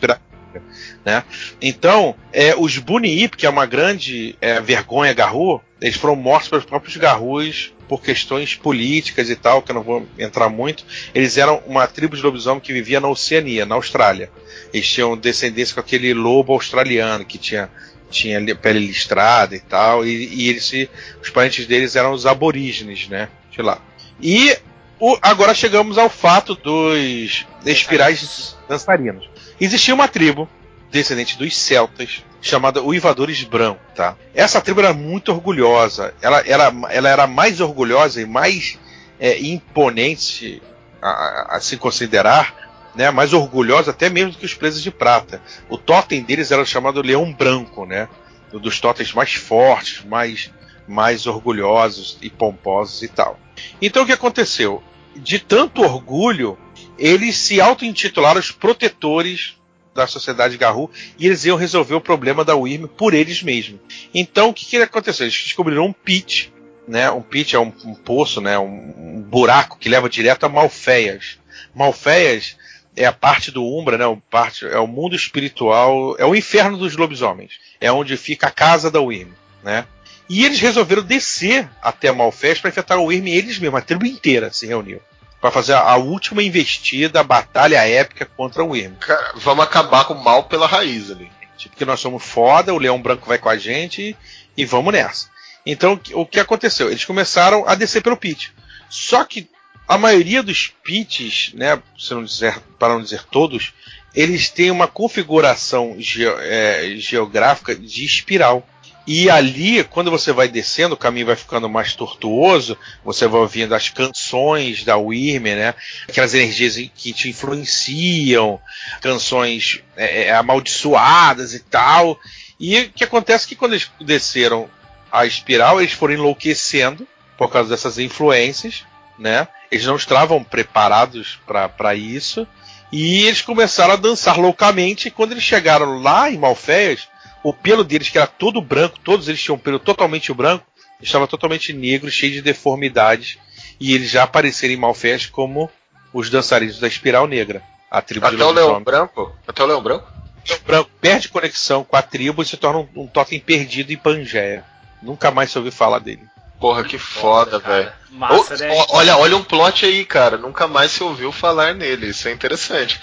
né? Então, é, os Buniip, que é uma grande é, vergonha Garru, eles foram mortos pelos próprios Garrus por questões políticas e tal, que eu não vou entrar muito. Eles eram uma tribo de lobisomem que vivia na Oceania, na Austrália. Eles tinham descendência com aquele lobo australiano que tinha tinha pele listrada e tal, e, e eles, os parentes deles eram os aborígenes, né? De lá. E o, agora chegamos ao fato dos espirais dançarinos. Existia uma tribo descendente dos celtas chamada Uivadores Branco, tá? Essa tribo era muito orgulhosa. Ela, era, ela era mais orgulhosa e mais é, imponente a, a, se considerar, né? Mais orgulhosa até mesmo que os presos de prata. O totem deles era chamado Leão Branco, né? Um dos totens mais fortes, mais mais orgulhosos e pomposos e tal. Então o que aconteceu? De tanto orgulho, eles se auto-intitularam os protetores da sociedade Garru e eles iam resolver o problema da Wyrm por eles mesmos. Então o que, que aconteceu? Eles descobriram um pit, né? Um pit é um, um poço, né? Um, um, buraco que leva direto a Malfeias. Malfeias é a parte do Umbra, né? O parte, é o mundo espiritual, é o inferno dos lobisomens. É onde fica a casa da Wyrm, né? E eles resolveram descer até Malfest para enfrentar o Irme eles mesmos, a tribo inteira se reuniu. Para fazer a última investida, a batalha épica contra o Irme. Cara, vamos acabar com o mal pela raiz ali. Tipo, que nós somos foda, o Leão Branco vai com a gente e, e vamos nessa. Então, o que aconteceu? Eles começaram a descer pelo pit. Só que a maioria dos pits, né, não dizer, para não dizer todos, eles têm uma configuração ge é, geográfica de espiral. E ali, quando você vai descendo, o caminho vai ficando mais tortuoso, você vai ouvindo as canções da Wyrm, né? Aquelas energias que te influenciam, canções é, é, amaldiçoadas e tal. E o que acontece é que quando eles desceram a espiral, eles foram enlouquecendo por causa dessas influências, né? Eles não estavam preparados para isso. E eles começaram a dançar loucamente. E quando eles chegaram lá em Malfeias, o pelo deles, que era todo branco, todos eles tinham um pelo totalmente branco, estava totalmente negro, cheio de deformidades. E eles já apareceram em Malfés como os dançarinos da Espiral Negra. A tribo Até o Leão Branco? Até o Leão Branco? Leão Branco perde conexão com a tribo e se torna um, um totem perdido em Pangeia. Nunca mais se ouviu falar dele. Porra, que foda, velho. Oh, né? Olha, olha um plot aí, cara. Nunca mais se ouviu falar nele. Isso é interessante.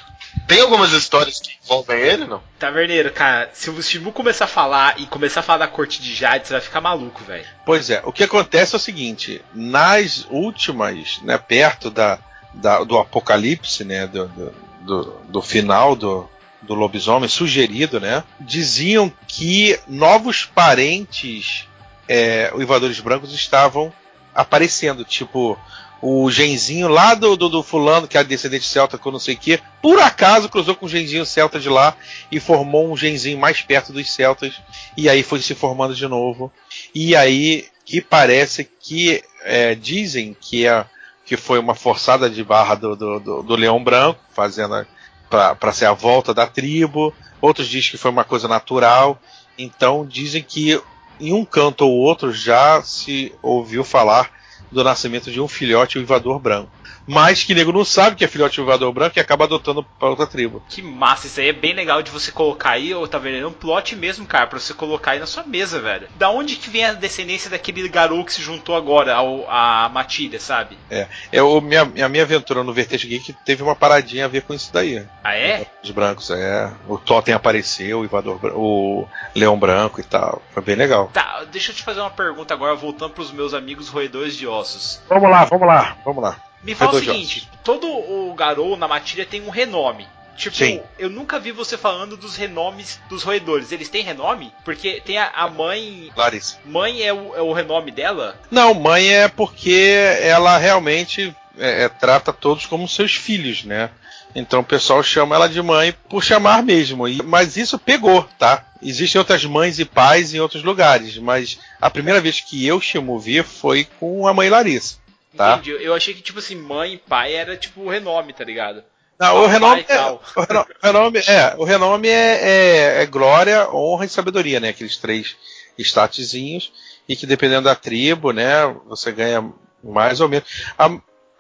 Tem algumas histórias que envolvem ele, não? Taverneiro, cara, se o Shimu começar a falar e começar a falar da corte de Jade, você vai ficar maluco, velho. Pois é, o que acontece é o seguinte: nas últimas, né, perto da, da do apocalipse, né, do, do, do, do final do, do lobisomem sugerido, né, diziam que novos parentes é, uivadores brancos estavam aparecendo, tipo o genzinho lá do, do, do, fulano, que é descendente celta, que eu não sei o que, por acaso cruzou com o genzinho celta de lá e formou um genzinho mais perto dos celtas, e aí foi se formando de novo. E aí que parece que é, dizem que, é, que foi uma forçada de barra do, do, do, do Leão Branco, fazendo para ser a volta da tribo. Outros dizem que foi uma coisa natural. Então dizem que em um canto ou outro já se ouviu falar do nascimento de um filhote uivador branco. Mas que nego não sabe que é filhote uivador branco e acaba adotando para outra tribo. Que massa, isso aí é bem legal de você colocar aí, ou tá vendo? É um plot mesmo, cara, pra você colocar aí na sua mesa, velho. Da onde que vem a descendência daquele garoto que se juntou agora ao, à Matilha, sabe? É, é o, minha, a minha aventura no Vertente Geek teve uma paradinha a ver com isso daí. Ah, é? Os brancos, é. O Totem apareceu, o Ivador, o Leão Branco e tal. Foi bem legal. Tá, deixa eu te fazer uma pergunta agora, voltando pros meus amigos roedores de ossos. Vamos lá, vamos lá, vamos lá. Me fala o seguinte: todo o Garou na matilha tem um renome. Tipo, Sim. eu nunca vi você falando dos renomes dos roedores. Eles têm renome? Porque tem a, a mãe. Larissa. Mãe é o, é o renome dela? Não, mãe é porque ela realmente é, é, trata todos como seus filhos, né? Então o pessoal chama ela de mãe por chamar mesmo. Mas isso pegou, tá? Existem outras mães e pais em outros lugares, mas a primeira vez que eu chamo vi foi com a mãe Larissa. Tá? Entendi. Eu achei que, tipo assim, mãe e pai era tipo o renome, tá ligado? Não, o renome, é, o renome, é, o renome é, é, é, glória, honra e sabedoria, né? Aqueles três statuzinhos. E que dependendo da tribo, né? Você ganha mais ou menos. A,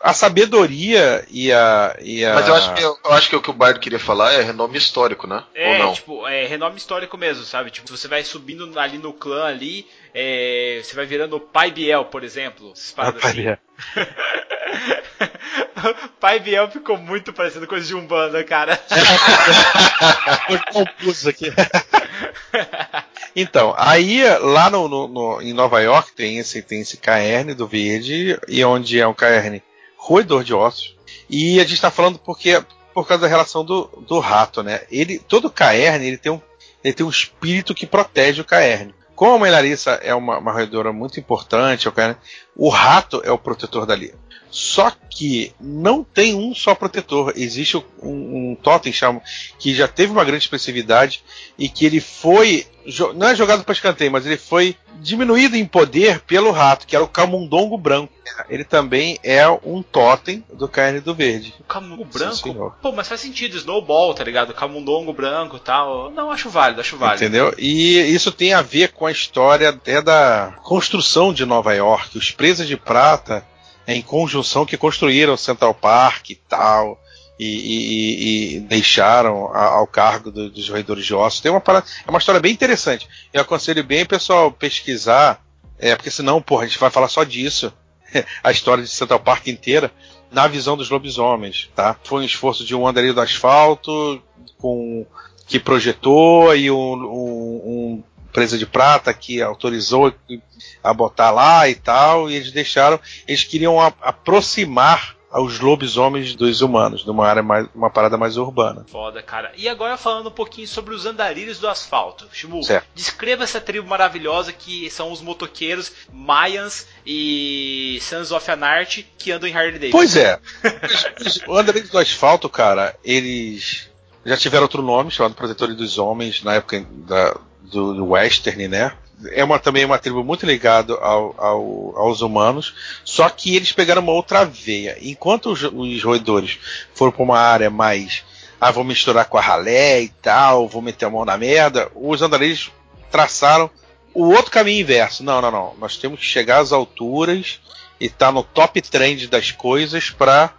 a sabedoria e a, e a. Mas eu acho, que, eu, eu acho que o que o Bardo queria falar é renome histórico, né? É, Ou não? tipo, é renome histórico mesmo, sabe? Tipo, você vai subindo ali no clã ali, é, você vai virando Pai Biel, por exemplo. Ah, Pai assim. Biel. Pai Biel ficou muito parecendo coisa de Umbanda, cara. Foi confuso aqui. Então, aí lá no, no, no, em Nova York tem esse, tem esse caerne do verde, e onde é um caerne roedor de ossos. E a gente está falando porque por causa da relação do, do rato, né? Ele, todo caerne ele tem, um, ele tem um espírito que protege o caerne. Como a mãe Larissa é uma, uma roedora muito importante, o, caerne, o rato é o protetor dali. Só que não tem um só protetor. Existe um, um totem chama, que já teve uma grande expressividade e que ele foi. Não é jogado para escanteio, mas ele foi diminuído em poder pelo rato, que era o camundongo branco. Ele também é um totem do carne do verde. O camundongo branco? Pô, mas faz sentido, Snowball, tá ligado? Camundongo branco e tal. Não, acho válido, acho válido. Entendeu? E isso tem a ver com a história até da construção de Nova York. Os de prata em conjunção que construíram Central Park e tal. E, e, e deixaram ao cargo do, dos roedores de ossos. Tem uma parada, é uma história bem interessante. Eu aconselho bem o pessoal pesquisar É, porque senão, porra, a gente vai falar só disso. a história de Central Park inteira na visão dos lobisomens, tá? Foi um esforço de um andarilho do asfalto com que projetou e um, um, um presa de prata que autorizou a botar lá e tal, e eles deixaram, eles queriam a, aproximar aos lobisomens dos humanos, numa área mais, uma parada mais urbana. Foda, cara. E agora falando um pouquinho sobre os andarilhos do asfalto. Shimu, certo. descreva essa tribo maravilhosa que são os motoqueiros Mayans e Sons of Anarchy que andam em Harley Davidson. Pois é. os, os andarilhos do asfalto, cara, eles já tiveram outro nome, chamado Protetores dos Homens, na época da, do, do Western, né? é uma, também uma tribo muito ligada ao, ao, aos humanos, só que eles pegaram uma outra veia. Enquanto os, os roedores foram para uma área mais. Ah, vou misturar com a ralé e tal, vou meter a mão na merda, os andarilhos traçaram o outro caminho inverso. Não, não, não. Nós temos que chegar às alturas e estar tá no top trend das coisas para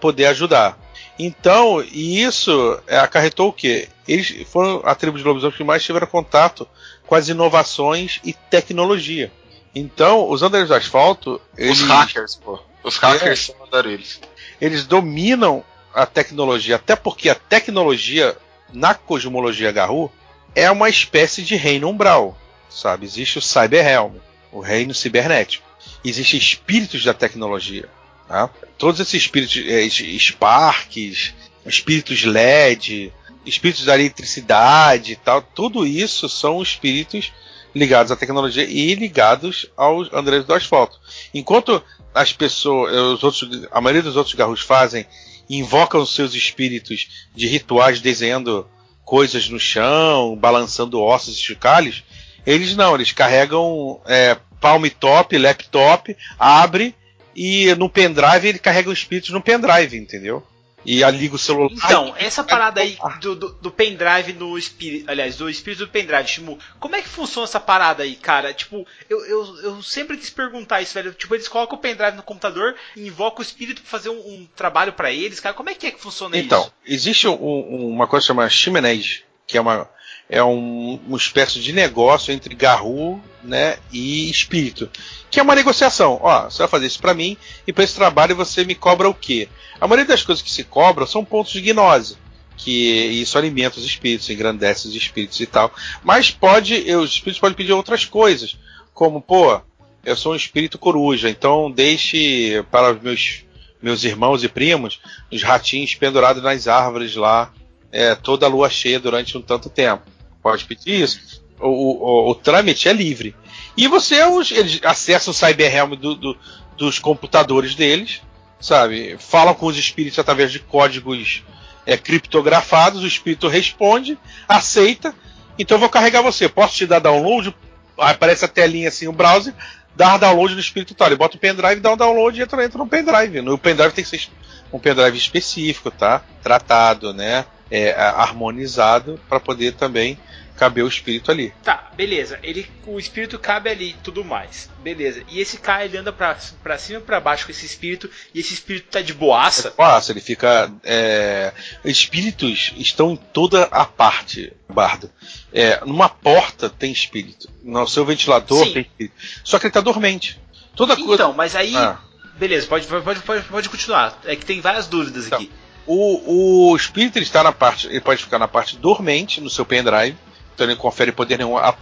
poder ajudar. Então, e isso é, acarretou o quê? Eles foram a tribo de lobisomens que mais tiveram contato com as inovações e tecnologia. Então, os andarilhos do asfalto. Eles, os hackers, pô. Os hackers é, são andarilhos. Eles dominam a tecnologia, até porque a tecnologia na cosmologia Garou é uma espécie de reino umbral, sabe? Existe o Cyberrealm, o reino cibernético. Existem espíritos da tecnologia. Tá? Todos esses espíritos, é, Sparks, espíritos LED, espíritos da eletricidade e tal, tudo isso são espíritos ligados à tecnologia e ligados aos Andrés do asfalto. Enquanto as pessoas, os outros, a maioria dos outros garros fazem, invocam seus espíritos de rituais desenhando coisas no chão, balançando ossos e chocalhos, eles não, eles carregam é, palm top, laptop, abre e no pendrive ele carrega os espíritos no pendrive, entendeu? e a liga o celular. Então, essa parada aí do, do, do pendrive no espírito. Aliás, do espírito do pendrive, Shimu, como é que funciona essa parada aí, cara? Tipo, eu, eu, eu sempre quis perguntar isso, velho. Tipo, eles colocam o pendrive no computador e invocam o espírito pra fazer um, um trabalho para eles, cara. Como é que é que funciona então, isso? Então, existe um, uma coisa chamada Chimenez, que é uma é um, uma espécie de negócio entre Garou né, e espírito, que é uma negociação. Ó, você vai fazer isso para mim e para esse trabalho você me cobra o quê? A maioria das coisas que se cobram são pontos de gnose, que isso alimenta os espíritos, engrandece os espíritos e tal. Mas pode, os espíritos podem pedir outras coisas, como pô, eu sou um espírito coruja, então deixe para os meus meus irmãos e primos os ratinhos pendurados nas árvores lá é, toda a lua cheia durante um tanto tempo pode pedir isso. O, o, o, trâmite é livre. E você os, eles acessam o Cyberrealm do, do, dos computadores deles, sabe? Falam com os espíritos através de códigos é, criptografados, o espírito responde, aceita. Então eu vou carregar você. Posso te dar download? Aparece a telinha assim, o browser, dar download no espírito tal. Ele bota o pendrive, dá um download e entra, entra no pendrive. No pendrive tem que ser um pendrive específico, tá? Tratado, né? É, harmonizado para poder também caber o espírito ali. Tá, beleza. Ele, o espírito cabe ali tudo mais. Beleza. E esse cara ele anda pra, pra cima e pra baixo com esse espírito e esse espírito tá de boaça? É boaça, ele fica. É... Espíritos estão em toda a parte, Bardo. É, numa porta tem espírito. No seu ventilador Sim. tem espírito. Só que ele tá dormente. Toda então, coisa. mas aí. Ah. Beleza, pode, pode, pode, pode continuar. É que tem várias dúvidas então, aqui. O, o espírito ele está na parte. Ele pode ficar na parte dormente no seu pendrive então ele confere poder nenhum. A,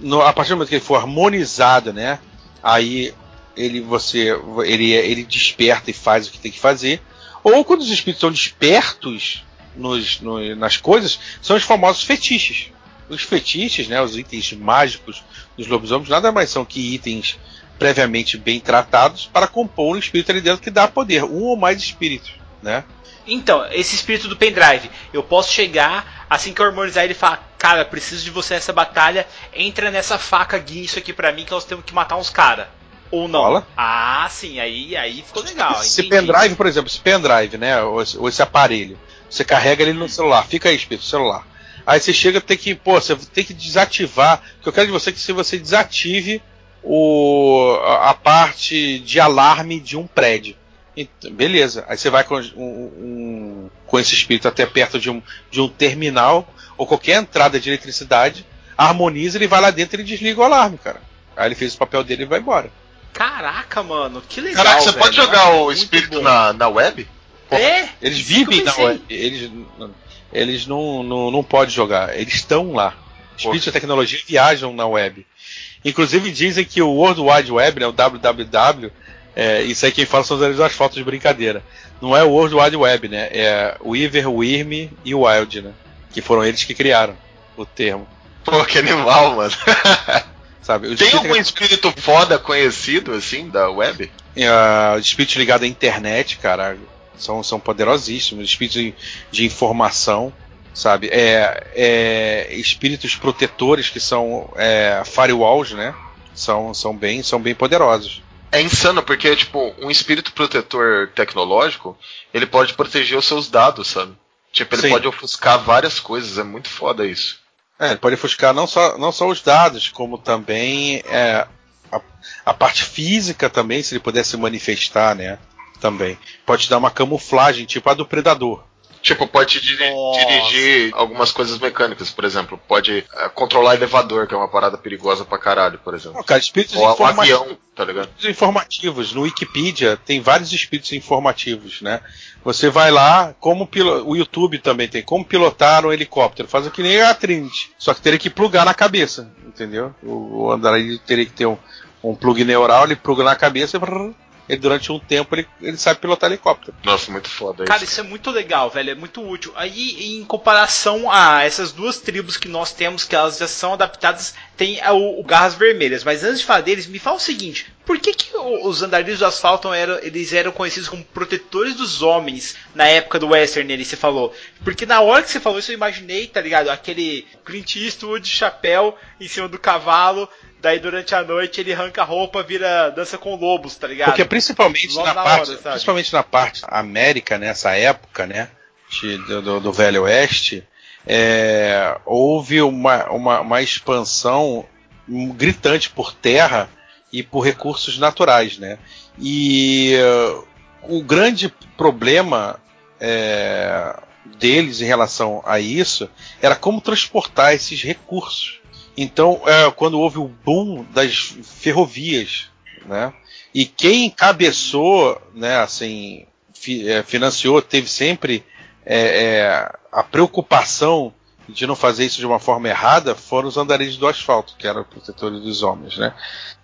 no, a partir do momento que ele for harmonizado, né? Aí ele você ele ele desperta e faz o que tem que fazer. Ou quando os espíritos são despertos nos, no, nas coisas, são os famosos fetiches. Os fetiches, né, os itens mágicos dos lobisomens, nada mais são que itens previamente bem tratados para compor um espírito ali dentro que dá poder, um ou mais espíritos, né? Então, esse espírito do pendrive, eu posso chegar, assim que eu harmonizar ele falar, cara, preciso de você nessa batalha, entra nessa faca, guia isso aqui pra mim que nós temos que matar uns caras. Ou não. Fala. Ah, sim, aí, aí ficou legal. Esse pendrive, por exemplo, esse pendrive, né? Ou esse, ou esse, aparelho. Você carrega ele no celular, fica aí, espírito, celular. Aí você chega tem que, pô, você tem que desativar. O que eu quero de você é que se você desative o, a parte de alarme de um prédio. Então, beleza. Aí você vai com, um, um, com esse espírito até perto de um, de um terminal ou qualquer entrada de eletricidade, harmoniza, ele vai lá dentro e desliga o alarme, cara. Aí ele fez o papel dele e vai embora. Caraca, mano, que legal. Caraca, você velho. pode jogar o espírito na, na web? É? Eles vivem na web. Eles, eles não, não, não podem jogar. Eles estão lá. Espíritos da tecnologia viajam na web. Inclusive dizem que o World Wide Web, né, o www, é, isso aí quem fala são os asfaltos de brincadeira. Não é o World Wide Web, né? É o Weaver, o Wyrm e o Wild, né? Que foram eles que criaram o termo. Pô, que animal, mano. Sabe? Tem algum espírito foda conhecido, assim, da web? Ah, os espíritos ligados à internet, cara, são, são poderosíssimos. Espíritos de, de informação, sabe? É, é, espíritos protetores que são é, firewalls, né? São, são, bem, são bem poderosos. É insano, porque, tipo, um espírito protetor tecnológico, ele pode proteger os seus dados, sabe? Tipo, ele Sim. pode ofuscar várias coisas, é muito foda isso. É, ele pode ofuscar não só, não só os dados, como também é, a, a parte física também, se ele pudesse manifestar, né? Também. Pode dar uma camuflagem, tipo a do predador. Tipo, pode diri- Nossa. dirigir algumas coisas mecânicas, por exemplo. Pode eh, controlar elevador, que é uma parada perigosa pra caralho, por exemplo. Não, cara, espíritos Ou um informativos. avião, tá ligado? espíritos informativos. No Wikipedia tem vários espíritos informativos, né? Você vai lá, como pilo- o YouTube também tem, como pilotar um helicóptero. Faz o que nem a Trinity. Só que teria que plugar na cabeça, entendeu? O, o teria que ter um, um plug neural, ele pluga na cabeça e brrr, ele, durante um tempo ele, ele sabe pilotar helicóptero. Nossa, muito foda Cara, isso. isso é muito legal, velho. É muito útil. Aí, em comparação a essas duas tribos que nós temos, que elas já são adaptadas, tem a- o, o Garras Vermelhas. Mas antes de falar deles, me fala o seguinte: por que, que os andarilhos do asfalto eram, eles eram conhecidos como protetores dos homens na época do Western, ali você falou? Porque na hora que você falou isso, eu imaginei, tá ligado? Aquele Clint Eastwood de chapéu em cima do cavalo. Daí durante a noite ele arranca a roupa, vira dança com lobos, tá ligado? Porque principalmente Logo na, na parte, hora, principalmente na parte América nessa época, né, do, do- do Velho Oeste, é, houve uma, uma, uma expansão gritante por terra e por recursos naturais, né? E uh, o grande problema é, deles em relação a isso era como transportar esses recursos. Então, é, quando houve o boom das ferrovias, né? E quem encabeçou, né, assim, fi- é, financiou, teve sempre é, é, a preocupação de não fazer isso de uma forma errada, foram os andarilhos do asfalto, que eram protetores dos homens, né?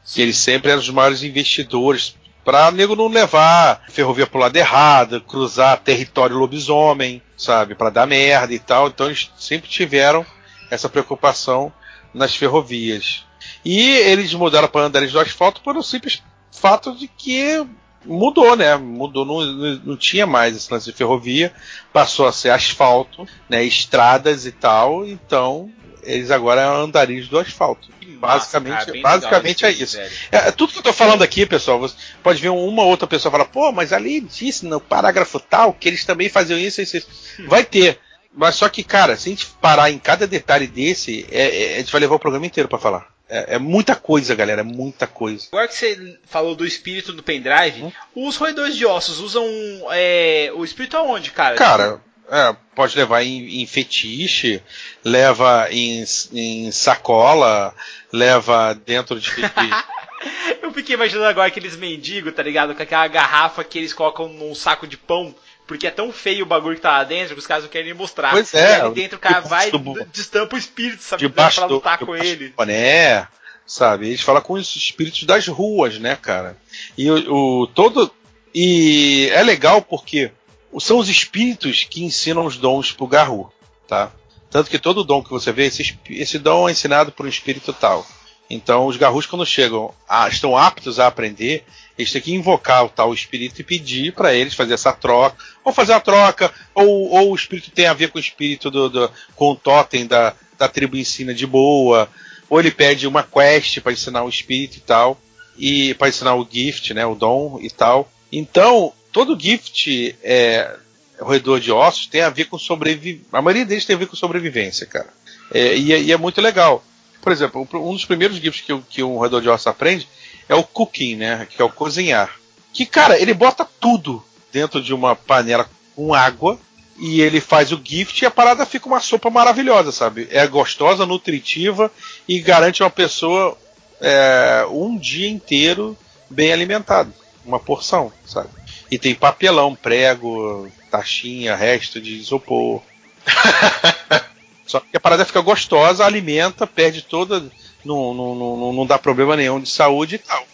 Que eles sempre eram os maiores investidores para nego não levar ferrovia pro lado errado, cruzar território lobisomem, sabe, para dar merda e tal. Então eles sempre tiveram essa preocupação nas ferrovias. E eles mudaram para andarilhos do asfalto por um simples fato de que mudou, né? Mudou, não, não- tinha mais esse lance de ferrovia, passou a ser asfalto, né? Estradas e tal. Então eles agora são andarilhos do asfalto. Basicamente, cara, basicamente é isso. É, é tudo que eu tô falando aqui, pessoal, você pode ver uma outra pessoa falar, pô, mas ali disse no parágrafo tal que eles também faziam isso, isso, isso. Vai ter. Mas só que, cara, se a gente parar em cada detalhe desse, é- é- a gente vai levar o programa inteiro pra falar. É, é muita coisa, galera, é muita coisa. Agora que você falou do espírito do pendrive, Hum? os roedores de ossos usam é, o espírito aonde, cara? Cara, é, pode levar em, em fetiche, leva em, em sacola, leva dentro de. de- Eu fiquei imaginando agora aqueles mendigos, tá ligado? Com aquela garrafa que eles colocam num saco de pão. Porque é tão feio o bagulho que tá lá dentro que os caras não querem mostrar. Pois E é, ali dentro o cara vai do destampa o espírito, sabe? debaixo pra do, lutar com debaixo ele. do boné, sabe? Eles falam com os espíritos das ruas, né, cara? E o, o- todo e é legal porque são os espíritos que ensinam os dons pro Garru, tá? Tanto que todo dom que você vê, esse, esse dom é ensinado por um espírito tal. Então os garrus quando chegam, ah, estão aptos a aprender, eles têm que invocar o tal espírito e pedir para eles fazer essa troca, ou fazer a troca, ou, ou o espírito tem a ver com o espírito do, do- com o totem da, da tribo ensina de boa, ou ele pede uma quest para ensinar o espírito e tal, e para ensinar o gift, né, o dom e tal. Então todo gift é, roedor de ossos tem a ver com sobrevivência. A maioria deles tem a ver com sobrevivência, cara. É, e, é- e é muito legal. Por exemplo, um dos primeiros gifts que, que um roedor de ossos aprende é o cooking, né? Que é o cozinhar. Que, cara, ele bota tudo dentro de uma panela com água e ele faz o gift e a parada fica uma sopa maravilhosa, sabe? É gostosa, nutritiva e garante uma pessoa é, um dia inteiro bem alimentado, uma porção, sabe? E tem papelão, prego, taxinha, resto de isopor. Só que a parada fica gostosa, alimenta, perde toda. Não, não, não, não dá problema nenhum de saúde e tal.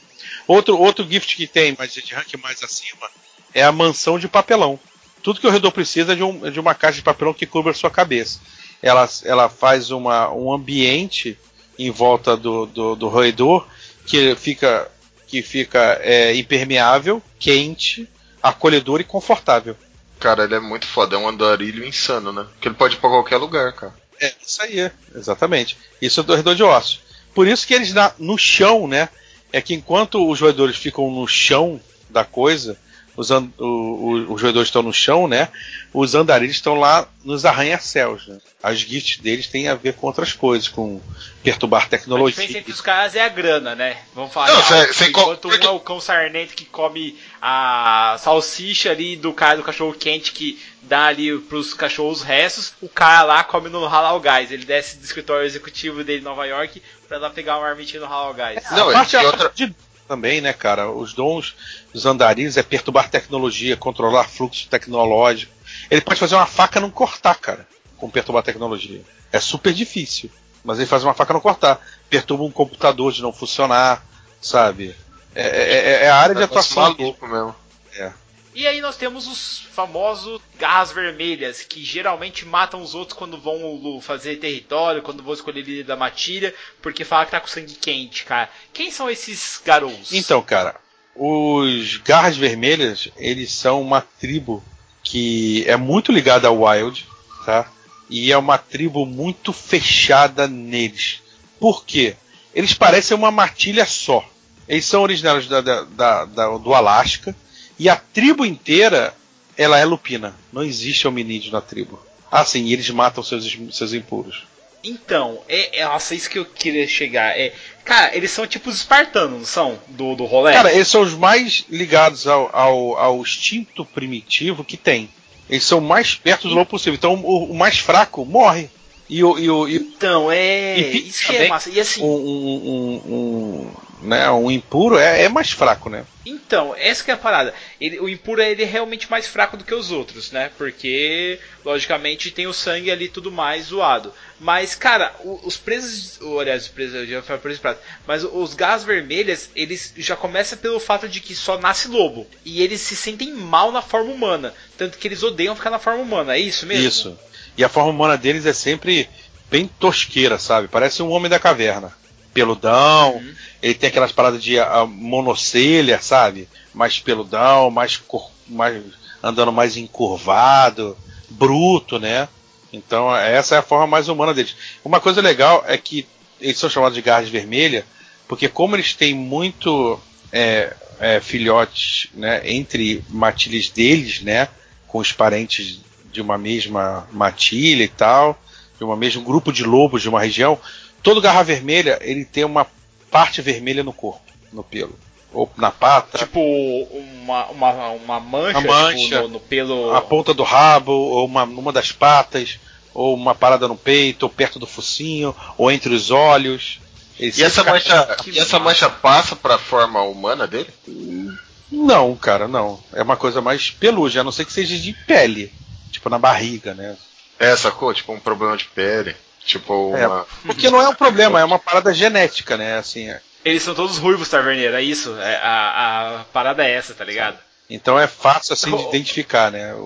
Outro, outro gift que tem, mas de rank mais acima, é a mansão de papelão. Tudo que o redor precisa é de, um, de uma caixa de papelão que cubra a sua cabeça. Ela, ela faz uma, um ambiente em volta do, do, do roedor que fica, que fica é, impermeável, quente, acolhedor e confortável. Cara, ele é muito foda, é um andarilho insano, né? Que ele pode ir pra qualquer lugar, cara. É, isso aí, exatamente. Isso é do roedor de ossos. Por isso que eles na, no chão, né? É que enquanto os roedores ficam no chão da coisa, os, o, o, os roedores estão no chão, né? Os andarilhos estão lá nos arranha-céus. Né? As gifts deles têm a ver com outras coisas, com perturbar tecnologia. A diferença entre os caras é a grana, né? Vamos falar. Não, cê, cê enquanto um é o cão sarnento que come a salsicha ali do cara do cachorro quente que dá ali pros cachorros restos, o cara lá come no Halal Guys. Ele desce do escritório executivo dele em Nova York pra lá pegar uma marmitinha no Halal Guys. Não, a parte, é outra... de também, né, cara? Os dons dos andarilhos é perturbar tecnologia, controlar fluxo tecnológico. Ele pode fazer uma faca não cortar, cara, com perturbar tecnologia. É super difícil, mas ele faz uma faca não cortar. Perturba um computador de não funcionar, sabe? É, é, é, é a área de atuação. Maluco mesmo. É. E aí nós temos os famosos garras vermelhas, que geralmente matam os outros quando vão fazer território, quando vão escolher líder da matilha, porque fala que tá com sangue quente, cara. Quem são esses garotos? Então, cara, os garras vermelhas, eles são uma tribo que é muito ligada ao Wild, tá? E é uma tribo muito fechada neles. Por quê? Eles parecem uma matilha só. Eles são originários da, da, da, do Alasca e a tribo inteira, ela é lupina. Não existe hominídeo na tribo. Ah, sim, e eles matam seus, seus impuros. Então, é, é, nossa, isso que eu queria chegar. É, cara, eles são tipo os espartanos, não são? Do, do rolê? Cara, eles são os mais ligados ao, ao, ao instinto primitivo que tem. Eles são mais perto do lobo possível. Então, o, o mais fraco morre. E o, e o, e, então, é. E, isso que é massa. E assim. Um, um, um, né, um impuro é, é, mais fraco, né? Então, essa que é a parada. Ele, o impuro ele é realmente mais fraco do que os outros, né? Porque, logicamente, tem o sangue ali tudo mais zoado. Mas, cara, os presos. Aliás, os presos, já falei presos pratos. Mas os gás vermelhas, eles já começam pelo fato de que só nasce lobo. E eles se sentem mal na forma humana. Tanto que eles odeiam ficar na forma humana. É isso mesmo? Isso. E a forma humana deles é sempre bem tosqueira, sabe? Parece um homem da caverna. Peludão, uhum. ele tem aquelas paradas de a, monocelha, sabe? Mais peludão, mais, cor, mais andando mais encurvado, bruto, né? Então essa é a forma mais humana deles. Uma coisa legal é que eles são chamados de garras vermelhas, porque como eles têm muito é, é, filhotes né, entre matilhas deles, né? Com os parentes de uma mesma matilha e tal, de uma mesmo grupo de lobos de uma região, todo garra vermelha ele tem uma parte vermelha no corpo, no pelo. Ou na pata. Tipo uma, uma, uma mancha, uma mancha tipo, no, no, pelo. A ponta do rabo, ou uma, uma das patas, ou uma parada no peito, ou perto do focinho, ou entre os olhos. e essa, mancha, e essa mancha passa para a forma humana dele? Não, cara, não. É uma coisa mais peluja, a não ser que seja de pele tipo na barriga, né? É, sacou? Tipo um problema de pele. Tipo é, uma. porque não é um problema, é uma parada genética, né? Assim, é. Eles são todos ruivos, Taverneiro, é isso. É, a, a parada é essa, tá ligado? Então é fácil assim de identificar, né? O,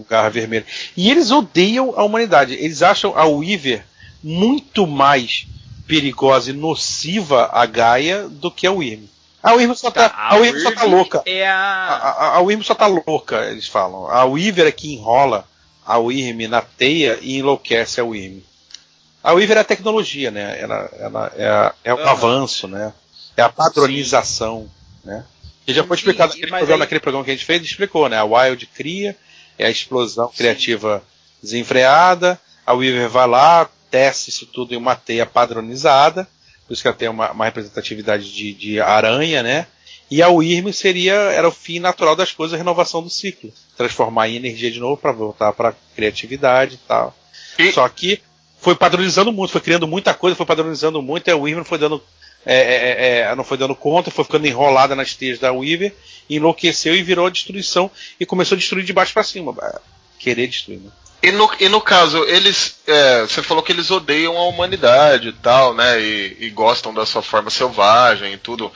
o garra vermelho. E eles odeiam a humanidade. Eles acham a Weaver muito mais perigosa e nociva a Gaia do que a Wyrm. A Wyrm só tá, tá, a Wyrm só tá louca. É a... A, a, a só tá louca, eles falam. A Weaver é que enrola a Wyrm na teia e enlouquece a Wyrm. A Weaver é a tecnologia, né? Ela, ela é, é o uhum. avanço, né? É a padronização, Sim. né? E já foi explicado naquele programa, aí... naquele programa que a gente fez, explicou, né? A Wild cria, é a explosão Sim. criativa desenfreada, a Weaver vai lá, tece isso tudo em uma teia padronizada, por isso que ela tem uma, uma representatividade de, de, aranha, né? E a Wyrm seria era o fim natural das coisas, a renovação do ciclo, transformar em energia de novo para voltar para criatividade e tal. E... Só que foi padronizando muito, foi criando muita coisa, foi padronizando muito, e a Wyrm foi dando é, é, é, não foi dando conta, foi ficando enrolada nas teias da Weaver, enlouqueceu e virou a destruição e começou a destruir de baixo para cima. Querer destruir, né? E no, e no caso, eles. É, você falou que eles odeiam a humanidade e tal, né? E, e gostam da sua forma selvagem e tudo.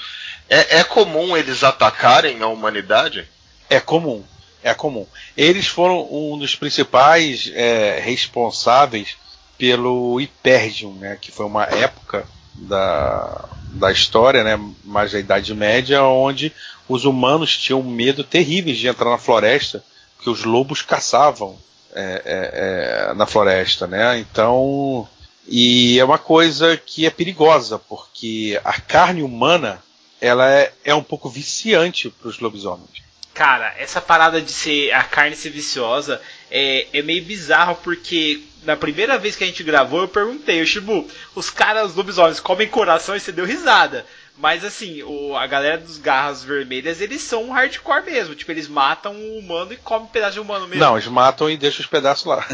É, é, comum eles atacarem a humanidade? É comum. É comum. Eles foram um dos principais é, responsáveis pelo Hyperdium, né? Que foi uma época da, da história, né? Mais da Idade Média, onde os humanos tinham medo terrível de entrar na floresta, porque os lobos caçavam é, é, é, na floresta, né? Então, e é uma coisa que é perigosa, porque a carne humana ela é, é um pouco viciante para os lobisomens. Cara, essa parada de ser a carne ser viciosa é, é meio bizarro porque na primeira vez que a gente gravou eu perguntei, o Shibu, os caras lobisomens comem coração e você deu risada. Mas assim, o, a galera dos garras vermelhas, eles são um hardcore mesmo. Tipo, eles matam um humano e comem um pedaço de humano mesmo. Não, eles matam e deixam os pedaços lá.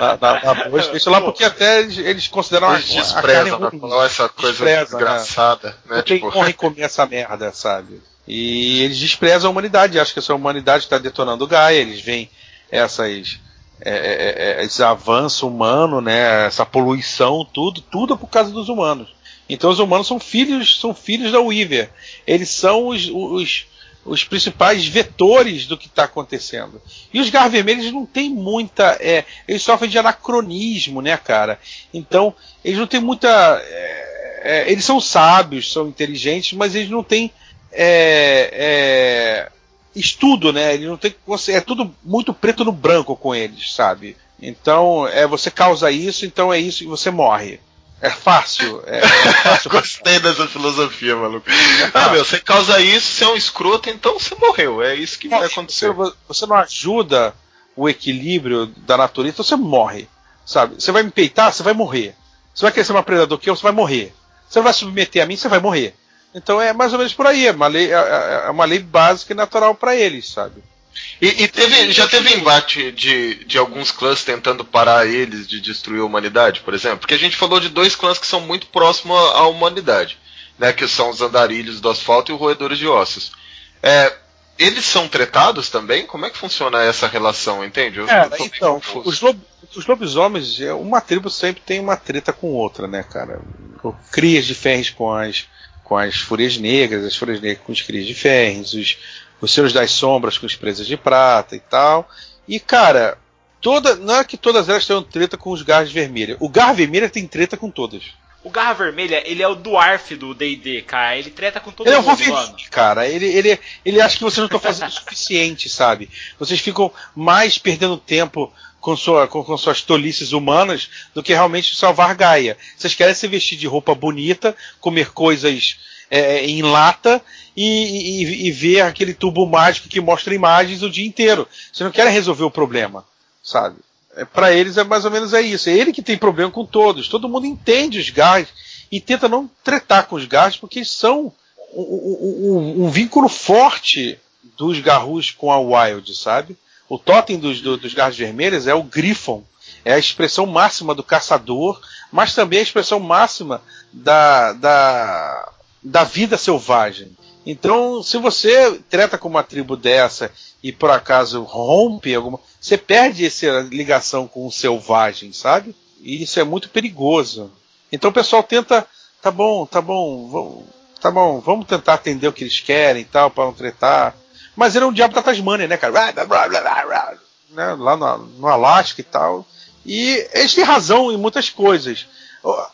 na, na, na boa, deixa lá porque até eles, eles consideram eles a, desprezam, a carne ruim. essa coisa Despreza, né? desgraçada. Né? Né? Tipo... Quem comer essa merda, sabe? E eles desprezam a humanidade, acham que essa humanidade está detonando o Gaia, eles veem essas, é, é, é, esse avanço humano, né, essa poluição, tudo, tudo é por causa dos humanos. Então os humanos são filhos, são filhos da Weaver. Eles são os, os, os principais vetores do que está acontecendo. E os Gar Vermelhos não têm muita. É, eles sofrem de anacronismo, né, cara? Então, eles não têm muita. É, é, eles são sábios, são inteligentes, mas eles não têm. É, é, estudo, né? Eles não têm. É tudo muito preto no branco com eles, sabe? Então, é, você causa isso, então é isso e você morre. É fácil. É, é fácil Gostei dessa filosofia, maluco. É ah, meu, você causa isso, você é um escroto, então você morreu. É isso que vai acontecer. Você, você não ajuda o equilíbrio da natureza, então você morre. Sabe? Você vai me peitar, você vai morrer. Você vai querer ser uma predador que eu, você vai morrer. Você não vai submeter a mim, você vai morrer. Então é mais ou menos por aí. É uma lei, é, é, é uma lei básica e natural para eles, sabe? E, e teve, já teve embate de, de alguns clãs tentando parar eles de destruir a humanidade, por exemplo? Porque a gente falou de dois clãs que são muito próximos à humanidade, né? Que são os andarilhos do asfalto e os roedores de ossos. É, eles são tretados também? Como é que funciona essa relação, entende? Eu, é, então, os, lob, os, lobisomens, é, uma tribo sempre tem uma treta com outra, né, cara? Crias de ferros com as, com as fúrias negras, as fúrias negras com os crias de ferros, os, os Senhores das Sombras com as presas de prata e tal. E, cara, toda, não é que todas elas tenham treta com os garras vermelhas. O garra vermelha tem treta com todas. O Garra Vermelha, ele é o Dwarf do D&D, cara. Ele treta com todo ele mundo, é mano. cara. Ele, ele, ele acha que vocês não estão fazendo o suficiente, sabe? Vocês ficam mais perdendo tempo com, sua, com, com, suas tolices humanas do que realmente salvar Gaia. Vocês querem se vestir de roupa bonita, comer coisas é, em lata e, e, e, ver aquele tubo mágico que mostra imagens o dia inteiro. Você não quer resolver o problema, sabe? É, para eles é mais ou menos é isso. É ele que tem problema com todos. Todo mundo entende os gás e tenta não tretar com os gás porque são um, um, um vínculo forte dos garrus com a Wild, sabe? O totem dos, do, dos é o Griffon. É a expressão máxima do caçador, mas também a expressão máxima da, da, da vida selvagem. Então, se você trata com uma tribo dessa e por acaso rompe alguma, você perde essa ligação com o selvagem, sabe? E isso é muito perigoso. Então o pessoal tenta, tá bom, tá bom, vamos, tá bom, vamos tentar atender o que eles querem e tal, para não tretar. Mas ele é um diabo da Tasmania, né, cara? Né, lá no, no Alasca e tal. E eles têm razão em muitas coisas.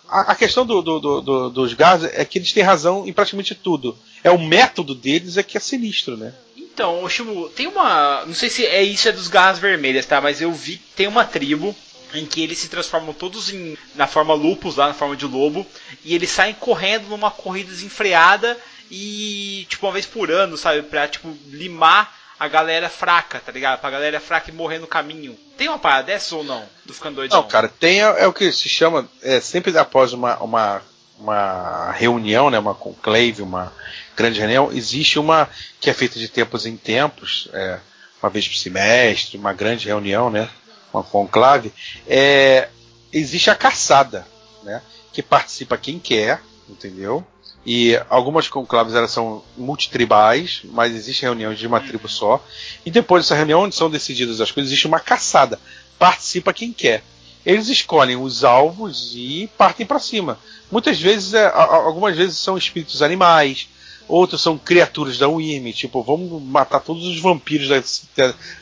A, questão do, do, do, dos gases é que eles têm razão em praticamente tudo. É o método deles é que é sinistro, né? Então, Shimu, tem uma. Não sei se é isso é dos garras vermelhas, tá? Mas eu vi que tem uma tribo em que eles se transformam todos em, na forma lupus, lá na forma de lobo, e eles saem correndo numa corrida desenfreada e, tipo, uma vez por ano, sabe? Pra, tipo, limar a galera fraca, tá ligado? Pra galera fraca e morrer no caminho. Tem uma parada dessa ou não? Do ficando doidão? Não, cara, tem é, é, o que se chama, é, sempre após uma, uma, uma reunião, né, uma conclave, uma grande reunião, existe uma que é feita de tempos em tempos, é, uma vez por semestre, uma grande reunião, né, uma conclave, é, existe a caçada, né, que participa quem quer, entendeu? E algumas conclaves elas são multitribais, mas existem reuniões de uma tribo só. E depois dessa reunião, onde são decididas as coisas, existe uma caçada. Participa quem quer. Eles escolhem os alvos e partem para cima. Muitas vezes, é, algumas vezes são espíritos animais, outros são criaturas da UIM, tipo, vamos matar todos os vampiros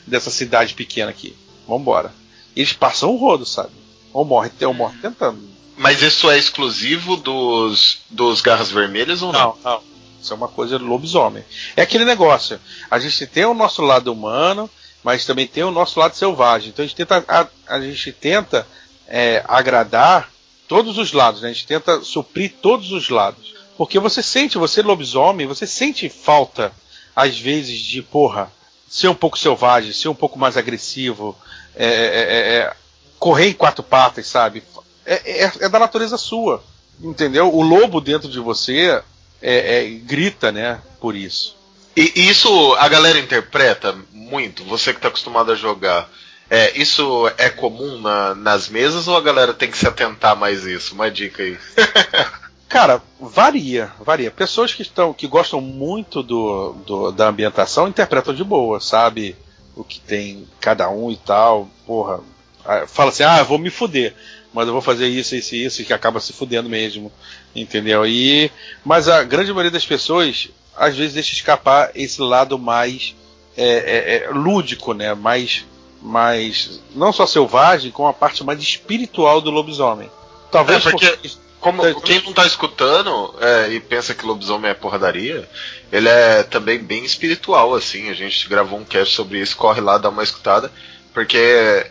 dessa cidade pequena aqui. Vambora. Eles passam o rodo, sabe? Ou morrem, ou morrem tentando. Mas isso é exclusivo dos, dos Garras Vermelhas ou não? Não, não. Isso é uma coisa do lobisomem. É aquele negócio. A gente tem o nosso lado humano, mas também tem o nosso lado selvagem. Então a gente tenta, a, a gente tenta é, agradar todos os lados, né? A gente tenta suprir todos os lados. Porque você sente, você lobisomem, você sente falta, às vezes, de, porra, ser um pouco selvagem, ser um pouco mais agressivo, é, é, é, é correr em quatro patas, sabe? É, é, é, da natureza sua. Entendeu? O lobo dentro de você é, é, grita, né? Por isso. E isso a galera interpreta muito, você que está acostumado a jogar. É, isso é comum na, nas mesas ou a galera tem que se atentar mais isso? Uma dica aí. Cara, varia, varia. Pessoas que estão, que gostam muito do, do, da ambientação interpretam de boa, sabe? O que tem cada um e tal. Porra, fala assim, ah, vou me fuder mas eu vou fazer isso, isso e isso, e que acaba se fudendo mesmo, entendeu? E, mas a grande maioria das pessoas, às vezes, deixa escapar esse lado mais é, é, é, lúdico, né? Mais, mais, não só selvagem, como a parte mais espiritual do lobisomem. Talvez é, porque, porque como, quem não está escutando é, e pensa que lobisomem é porradaria, ele é também bem espiritual, assim. A gente gravou um cast sobre isso, corre lá, dá uma escutada. Porque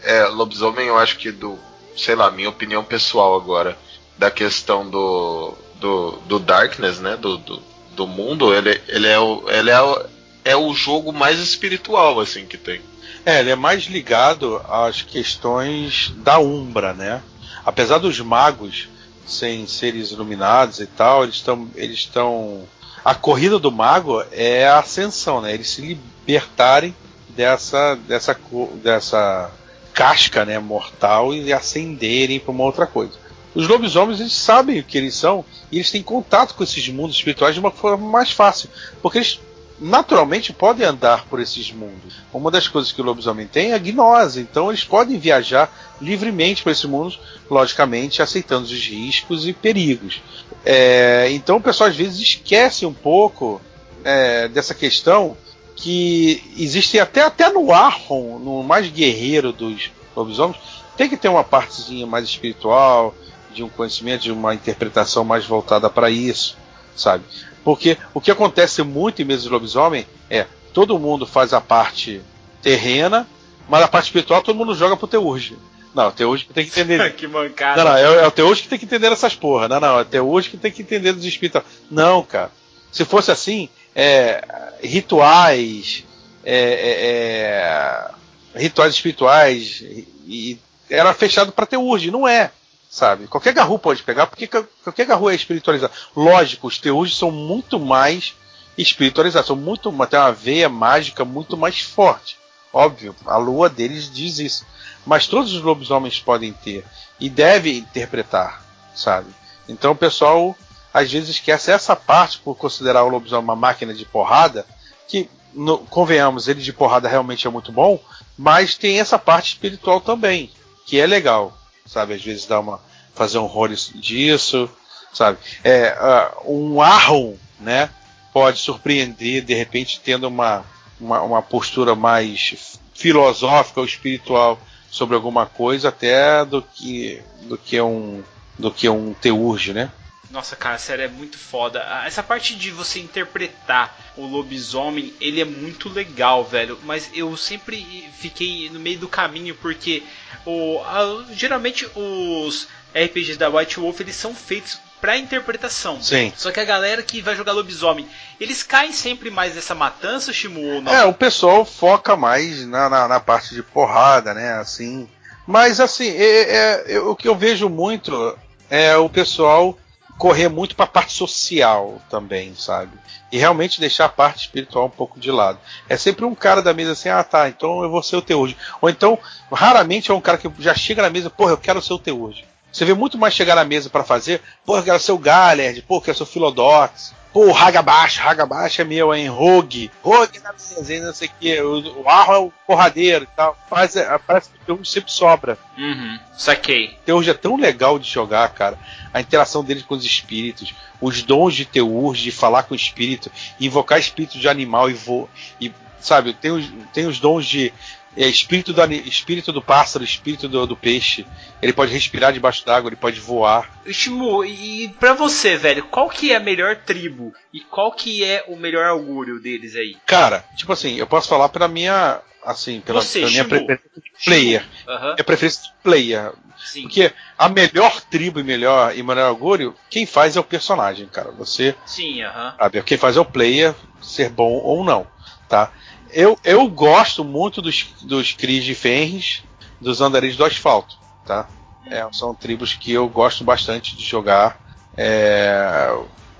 é, lobisomem, eu acho que do, sei lá, minha opinião pessoal agora, da questão do, do, do Darkness, né? Do, do, do, mundo, ele, ele, é, o, ele é, o, é o jogo mais espiritual, assim, que tem. É, ele é mais ligado às questões da Umbra, né? Apesar dos magos serem seres iluminados e tal, eles estão. Eles estão. A corrida do mago é a ascensão, né? Eles se libertarem dessa, dessa, dessa casca né, mortal e ascenderem para uma outra coisa. Os lobisomens eles sabem o que eles são e eles têm contato com esses mundos espirituais de uma forma mais fácil, porque eles naturalmente podem andar por esses mundos. Uma das coisas que o lobisomem tem é a gnose, então eles podem viajar livremente para esses mundos, logicamente aceitando os riscos e perigos. É, então o pessoal às vezes esquece um pouco é, dessa questão que existem até, até no Arron, no mais guerreiro dos lobisomens, tem que ter uma partezinha mais espiritual, de um conhecimento, de uma interpretação mais voltada para isso, sabe? Porque o que acontece muito em mesas de lobisomem é todo mundo faz a parte terrena, mas a parte espiritual todo mundo joga pro Teurge. Não, o Teurge que tem que entender. que mancada. Não, não, é, é o Teurge que tem que entender essas porra. Não, não, é o Teurge que tem que entender dos espíritos. Não, cara. Se fosse assim, é, rituais, é, é, é, rituais espirituais, e, e era fechado para teurge, não é, sabe? Qualquer garru pode pegar, porque qualquer garru é espiritualizado. Lógico, os teurges são muito mais espiritualizados, são muito, tem uma veia mágica muito mais forte. Óbvio, a lua deles diz isso. Mas todos os lobisomens podem ter e devem interpretar, sabe? Então o pessoal às vezes esquece essa parte por considerar o lobisomem uma máquina de porrada, que, no, convenhamos, ele de porrada realmente é muito bom, mas tem essa parte espiritual também, que é legal, sabe? Às vezes dá uma fazer um role disso, sabe? É, uh, um Arron, né? Pode surpreender de repente tendo uma, uma, uma postura mais filosófica ou espiritual sobre alguma coisa até do que do que um do que um teurge, né? Nossa, cara, sério, é muito foda. Essa parte de você interpretar o lobisomem, ele é muito legal, velho. Mas eu sempre fiquei no meio do caminho porque o, a, geralmente os RPGs da White Wolf eles são feitos para interpretação. Sim. Só que a galera que vai jogar lobisomem, eles caem sempre mais nessa matança, Shimu, ou não? É, o pessoal foca mais na, na, na parte de porrada, né? Assim. Mas assim, é, é, é, o que eu vejo muito é o pessoal correr muito para a parte social também, sabe? E realmente deixar a parte espiritual um pouco de lado. É sempre um cara da mesa assim, ah tá, então eu vou ser o teu hoje. Ou então, raramente é um cara que já chega na mesa, porra, eu quero ser o teu hoje. Você vê muito mais chegar na mesa para fazer, pô, eu quero ser o Gallard, pô, eu quero ser o Philodox, pô, Raga Baixa, Raga Baixa é meu, hein, Rogue, Rogue na mesa, não sei o que, o, o Arro é o porradeiro e tal. Mas é, parece que o Teurge sempre sobra. Uhum, saquei. Teurge é tão legal de jogar, cara. A interação dele com os espíritos, os dons de Teurge, de falar com o espírito, invocar espírito de animal e voar. E, sabe, tem os, tem os dons de é, espírito, do, espírito do pássaro, espírito do, do peixe. Ele pode respirar debaixo d'água, ele pode voar. Shimu, e pra você, velho, qual que é a melhor tribo? E qual que é o melhor augúrio deles aí? Cara, tipo assim, eu posso falar pela minha. Assim, pela, Você, pela minha preferência de player. Aham, Minha preferência de player. sim. Porque a melhor tribo e melhor, e melhor augúrio, quem faz é o personagem, cara. Você Sim, aham. sabe? Quem faz é o player, ser bom ou não, tá? Eu, eu gosto muito dos, dos Cris de Fenris, dos Andarilhos do Asfalto, tá? É, são tribos que eu gosto bastante de jogar. É,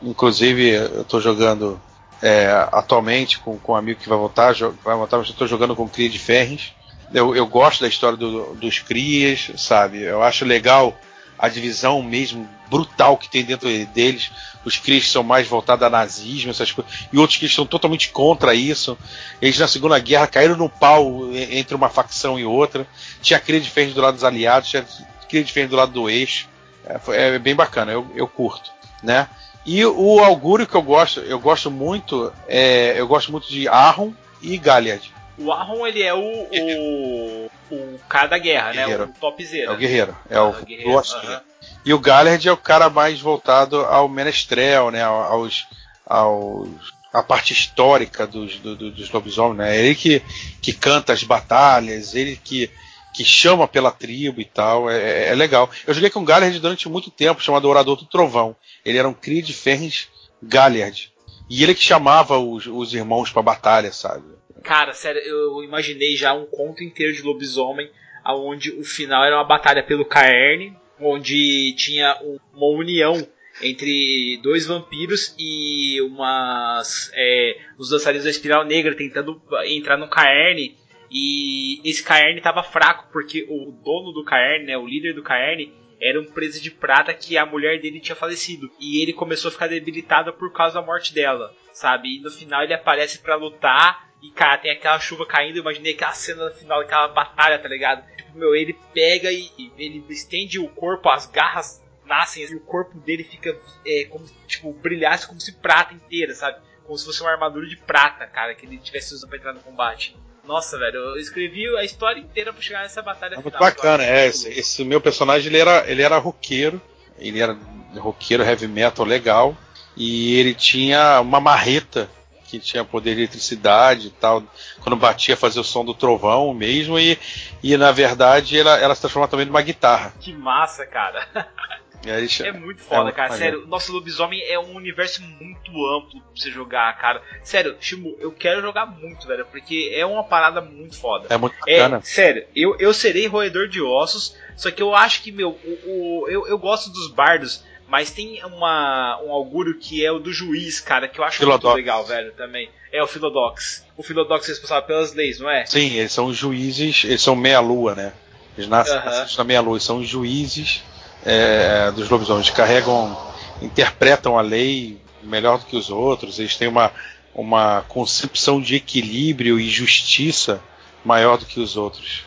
inclusive, eu tô jogando é, atualmente com, com um amigo que vai voltar, vai voltar, mas eu tô jogando com Cria de Ferris. Eu, eu gosto da história do- dos Crias, sabe? Eu acho legal a divisão mesmo brutal que tem dentro deles. Os Crias são mais voltados a nazismo, essas coisas, e outros que são totalmente contra isso. Eles na Segunda Guerra caíram no pau entre uma facção e outra. Tinha Cria Ferris do lado dos aliados, tinha Cria Ferris do lado do eixo. É, é bem bacana, eu, eu curto, né? E o augúrio que eu gosto, eu gosto muito, é, eu gosto muito de Arron e Galliard. O Arron, ele é o, o, o cara da guerra, Guerreiro. né? O topzera. É o guerreiro, é o Ah, guerreiro, aham. dele. E o Galliard é o cara mais voltado ao menestrel, né? Aos, aos a parte histórica dos, do, do- dos lobisomens, né? Ele que, que canta as batalhas, ele que, que chama pela tribo e tal, é, é legal. Eu joguei com o Galliard durante muito tempo, chamado Orador do Trovão. Ele era um cria de Ferris Galliard. E ele que chamava os, os irmãos pra batalha, sabe? Cara, sério, eu imaginei já um conto inteiro de lobisomem, onde o final era uma batalha pelo Caerne, onde tinha um- uma união entre dois vampiros e umas é, os dançarinos da Espiral Negra tentando entrar no Caerne e esse Caerne tava fraco porque o dono do Caerne, né, o líder do Caerne, era um preso de prata que a mulher dele tinha falecido e ele começou a ficar debilitado por causa da morte dela, sabe? E no final ele aparece pra lutar e, cara, tem aquela chuva caindo. Eu imaginei aquela cena final daquela batalha, tá ligado? Tipo, meu, ele pega e, e ele estende o corpo, as garras nascem e o corpo dele fica é, como se, tipo, brilhasse como se prata inteira, sabe? Como se fosse uma armadura de prata, cara, que ele tivesse usando pra entrar no combate. Nossa, velho, eu escrevi a história inteira pra chegar nessa batalha É muito final. bacana, cara. é. Esse, esse meu personagem ele era, ele era roqueiro, ele era roqueiro heavy metal legal, e ele tinha uma marreta que tinha poder de eletricidade e tal. Quando batia, fazia o som do trovão mesmo, e, e na verdade ela, ela se transforma também numa guitarra. Que massa, cara. Aí, É muito foda, muito cara. maneiro. Sério, nosso lobisomem é um universo muito amplo pra você jogar, cara. Sério, Shimu, eu quero jogar muito, velho, porque é uma parada muito foda. é muito É, bacana. sério, eu, eu serei roedor de ossos, só que eu acho que, meu, o, o- eu, eu gosto dos bardos, mas tem uma, um augúrio que é o do juiz, cara, que eu acho Philodox. muito legal, velho, também. É o Philodox. O Philodox é responsável pelas leis, não é? Sim, eles são os juízes, eles são meia-lua, né? Eles nascem nascem na meia-lua, são os juízes é, dos lobisomens. Carregam, interpretam a lei melhor do que os outros, eles têm uma, uma concepção de equilíbrio e justiça maior do que os outros.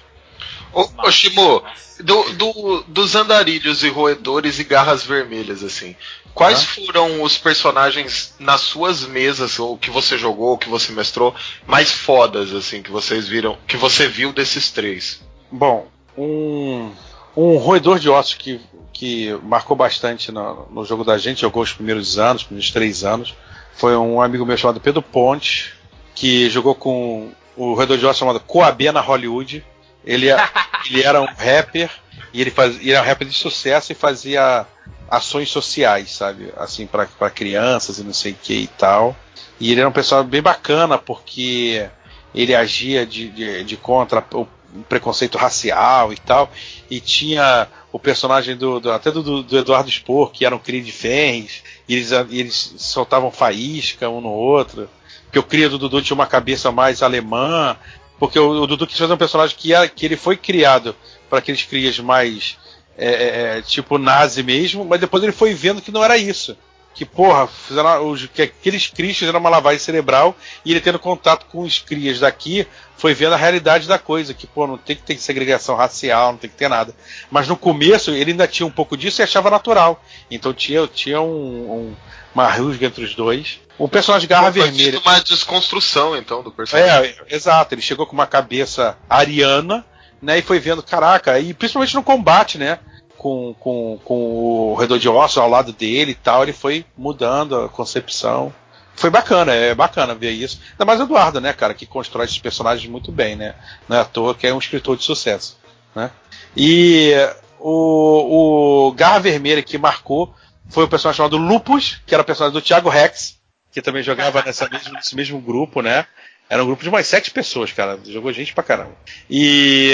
Ô, ô Shimo, do, do- dos andarilhos e roedores e garras vermelhas, assim, quais Ah. foram os personagens nas suas mesas, ou que você jogou, ou que você mestrou, mais fodas, assim, que vocês viram, que você viu desses três? Bom, um, um roedor de ossos que, que marcou bastante no, no jogo da gente, jogou os primeiros anos, os primeiros três anos, foi um amigo meu chamado Pedro Ponte, que jogou com o roedor de ossos chamado Coabé na Hollywood. Ele, é- ele era um rapper, e ele, era um rapper de sucesso e fazia ações sociais, sabe? Assim, para crianças e não sei o que e tal. E ele era um pessoal bem bacana, porque ele agia de, de, de contra o preconceito racial e tal. E tinha o personagem do, do- até do, do Eduardo Spor, que era um cria de ferros, e eles, eles soltavam faísca um no outro. Porque o cria do Dudu tinha uma cabeça mais alemã. Porque o, o Dudu quis fazer um personagem que, era- que ele foi criado para aqueles crias mais é, é, é, tipo nazi mesmo, mas depois ele foi vendo que não era isso. Que, porra, fizeram, os, que aqueles crias fizeram uma lavagem cerebral e ele tendo contato com os crias daqui, foi vendo a realidade da coisa, que, pô, não tem que ter segregação racial, não tem que ter nada. Mas no começo ele ainda tinha um pouco disso e achava natural. Então tinha, tinha um, um uma rusga entre os dois. O personagem Garra Vermelha. uma desconstrução, então, do personagem. É, exato. Ele chegou com uma cabeça ariana né? E foi vendo, caraca, e principalmente no combate, né? Com, com, com o redor de osso ao lado dele e tal, ele foi mudando a concepção. Foi bacana, é bacana ver isso. Ainda mais o Eduardo, né, cara, que constrói esses personagens muito bem, né? Não é à toa que é um escritor de sucesso, né? E o, o Garra Vermelha que marcou foi o personagem chamado Lupus, que era o personagem do Thiago Rex, que também jogava nessa mesmo, nesse mesmo grupo, né? Era um grupo de mais sete pessoas, cara. Jogou gente pra caramba. E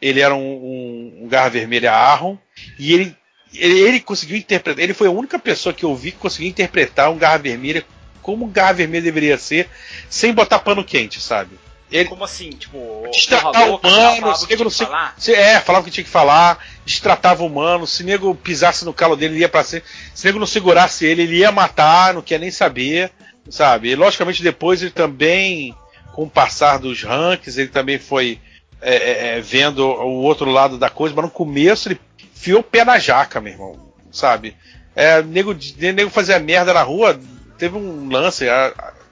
ele era um, um, um garra vermelha Arron. E ele, ele, ele, conseguiu interpretar. Ele foi a única pessoa que eu vi que conseguiu interpretar um garra vermelha como um garra vermelha deveria ser, sem botar pano quente, sabe? Ele, Como assim? Tipo, destratar o humano, se nego não se, se, é, falava que tinha que falar, destratava o humano, se nego pisasse no calo dele, ele ia pra ser. Se nego não segurasse ele, ele ia matar, não quer nem saber sabe? E logicamente depois ele também, com o passar dos ranks, ele também foi é, é, é, vendo o outro lado da coisa, mas no começo ele fiou o pé na jaca, meu irmão, sabe? É, nego, nego fazia merda na rua, teve um lance,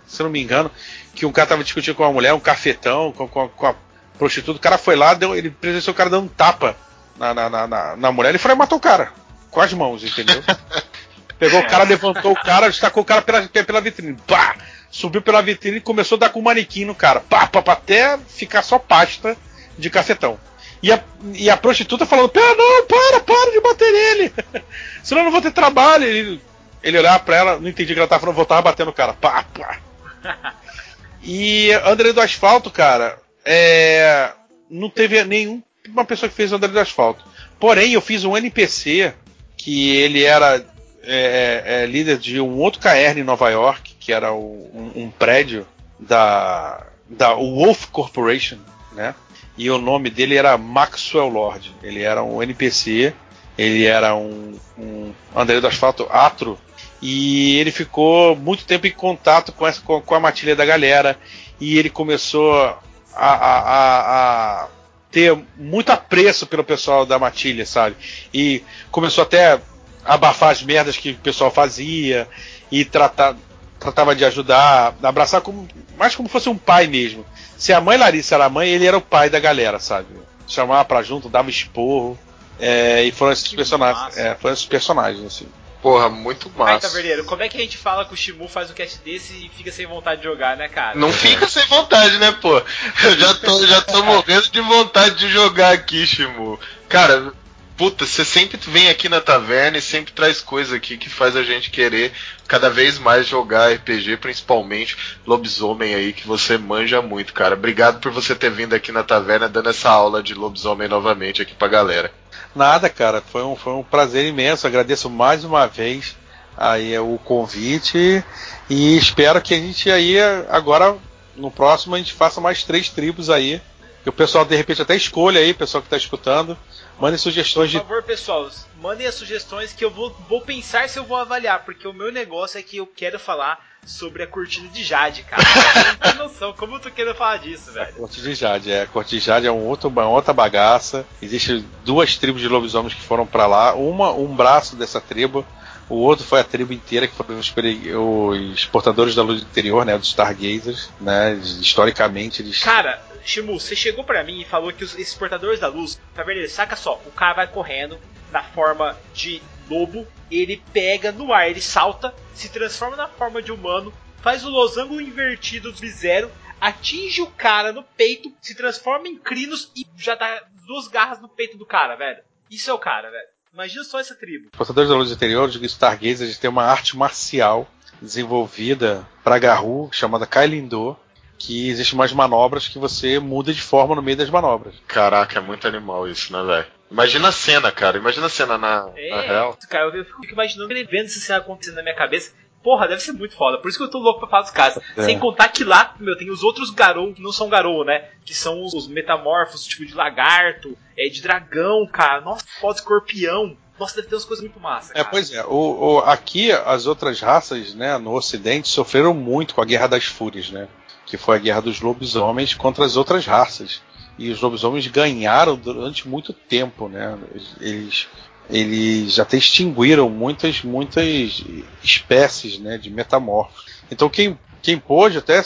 se não me engano, que um cara tava discutindo com uma mulher, um cafetão, com, com, com a prostituta, o cara foi lá, deu, ele presenciou o cara dando um tapa na, na, na, na mulher, ele foi e matou o cara, com as mãos, entendeu? Pegou o cara, levantou o cara, destacou o cara pela, pela vitrine. Pá! Subiu pela vitrine e começou a dar com o manequim no cara. Pá, pá, pá, até ficar só pasta de cafetão. E a, e a prostituta falando: Pera, não, para, para de bater nele. Senão eu não vou ter trabalho. Ele, ele olhava pra ela, não entendi o que ela tava falando, voltava batendo o cara. Pá, pá. E André do Asfalto, cara, é, não teve nenhuma pessoa que fez André do Asfalto. Porém, eu fiz um NPC que ele era é, é, é, líder de um outro KR em Nova York, que era o, um, um, prédio da, da Wolf Corporation, né? E o nome dele era Maxwell Lord. Ele era um NPC, ele era um, um André do Asfalto Atro, e ele ficou muito tempo em contato com, essa, com, com a matilha da galera, e ele começou a, a, a, a ter muito apreço pelo pessoal da matilha, sabe? E começou até abafar as merdas que o pessoal fazia e tratar, tratava de ajudar, abraçar como, mais como fosse um pai mesmo. Se a mãe Larissa era a mãe, ele era o pai da galera, sabe? Chamava pra junto, dava esporro. É, e foram esses que personagens. É, foram esses personagens, assim. Porra, muito massa. Aí, Taverneiro, como é que a gente fala que o Shimu faz um cast desse e fica sem vontade de jogar, né, cara? Não fica sem vontade, né, pô? Eu já tô, já tô morrendo de vontade de jogar aqui, Shimu. Cara, Puta, você sempre vem aqui na taverna e sempre traz coisa aqui que faz a gente querer cada vez mais jogar RPG, principalmente lobisomem aí, que você manja muito, cara. Obrigado por você ter vindo aqui na taverna dando essa aula de lobisomem novamente aqui pra galera. Nada, cara, foi um, foi um prazer imenso. Agradeço mais uma vez aí o convite e espero que a gente aí agora no próximo a gente faça mais três tribos aí. Que o pessoal de repente até escolha aí, o pessoal que está escutando Mandem sugestões de. Por favor, pessoal, mandem as sugestões que eu vou, vou pensar se eu vou avaliar, porque o meu negócio é que eu quero falar sobre a cortina de Jade, cara. Eu não tenho noção como eu tô querendo falar disso, velho. A cortina de Jade, é. A cortina de Jade é um outro, uma outra bagaça. Existem duas tribos de lobisomens que foram para lá. Uma, um braço dessa tribo. O outro foi a tribo inteira, que foram os, os portadores da luz interior, né? Dos Stargazers, né? Historicamente eles. Cara, Shimu, você chegou para mim e falou que os, esses portadores da luz, tá vendo? Saca só, o cara vai correndo na forma de lobo, ele pega no ar, ele salta, se transforma na forma de humano, faz o losango invertido do zero, atinge o cara no peito, se transforma em crinos e já dá duas garras no peito do cara, velho. Isso é o cara, velho. Imagina só essa tribo. Os portadores da luz interior, de Stargazer, eles têm uma arte marcial desenvolvida para Garou, chamada Kailindo, que existem umas manobras que você muda de forma no meio das manobras. Caraca, é muito animal isso, né, velho? Imagina a cena, cara. Imagina a cena na, é, na real. Cara, eu fico imaginando ele vendo essa cena acontecendo na minha cabeça. Porra, deve ser muito foda. Por isso que eu tô louco pra falar dos caras. É. Sem contar que lá, meu, tem os outros garou que não são garou, né? Que são os, os metamorfos, tipo de lagarto, é, de dragão, cara. Nossa, foda escorpião. Nossa, deve ter umas coisas muito massa. É, cara. É, pois é. O, o, aqui, as outras raças, né, no Ocidente, sofreram muito com a Guerra das Fúrias, né? Que foi a Guerra dos Lobisomens contra as outras raças. E os lobisomens ganharam durante muito tempo, né? Eles eles até extinguiram muitas, muitas espécies né, de metamorfos. Então quem, quem pôde até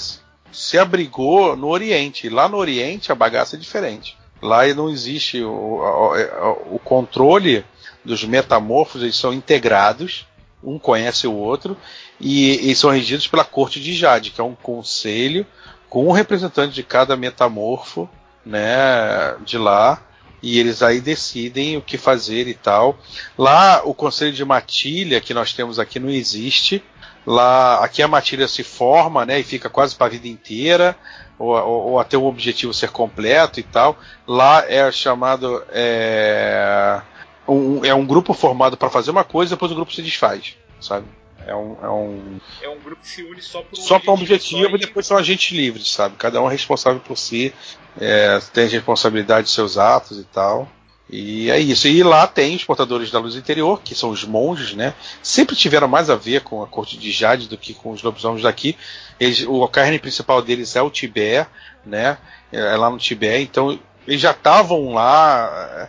se abrigou no Oriente. Lá no Oriente a bagaça é diferente. Lá não existe o, o, o controle dos metamorfos, eles são integrados, um conhece o outro, e, e são regidos pela corte de Jade, que é um conselho com um representante de cada metamorfo né, de lá e eles aí decidem o que fazer e tal. Lá o conselho de matilha que nós temos aqui não existe. Lá aqui a matilha se forma, né, e fica quase para a vida inteira, ou, ou, ou, até o objetivo ser completo e tal. Lá é chamado é um, é um grupo formado para fazer uma coisa, depois o grupo se desfaz, sabe? É um, é um, é um grupo que se une só por um só para um objetivo e depois são agentes livres, sabe? Cada um é responsável por si, é, tem responsabilidade de seus atos e tal. E é isso. E lá tem os portadores da luz interior, que são os monges, né? Sempre tiveram mais a ver com a corte de Jade do que com os lobisomens daqui. Eles, o carne principal deles é o Tibete, né? É lá no Tibete. Então eles já estavam lá.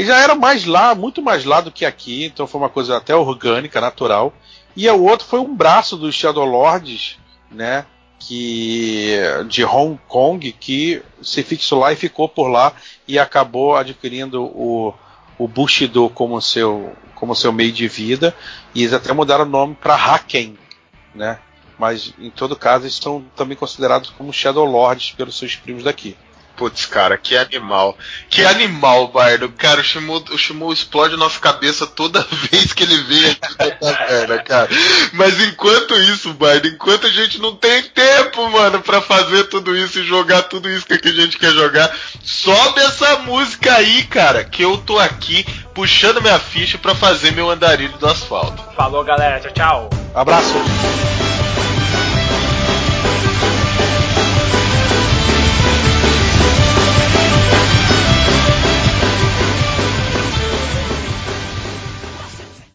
Eles já eram mais lá, muito mais lá do que aqui. Então foi uma coisa até orgânica, natural. E o outro foi um braço dos Shadow Lords, né? Que de Hong Kong que se fixou lá e ficou por lá e acabou adquirindo o, o Bushido como seu como seu meio de vida e eles até mudaram o nome para Haken, né? Mas em todo caso eles são também considerados como Shadow Lords pelos seus primos daqui. Putz, cara, que animal. Que animal, Bardo. Cara, o Shimu, o Shimu explode a nossa cabeça toda vez que ele vem aqui na taverna, cara. Mas enquanto isso, Bardo, enquanto a gente não tem tempo, mano, para fazer tudo isso e jogar tudo isso que a gente quer jogar, sobe essa música aí, cara, que eu tô aqui puxando minha ficha para fazer meu andarilho do asfalto. Falou, galera. Tchau, tchau. Abraço.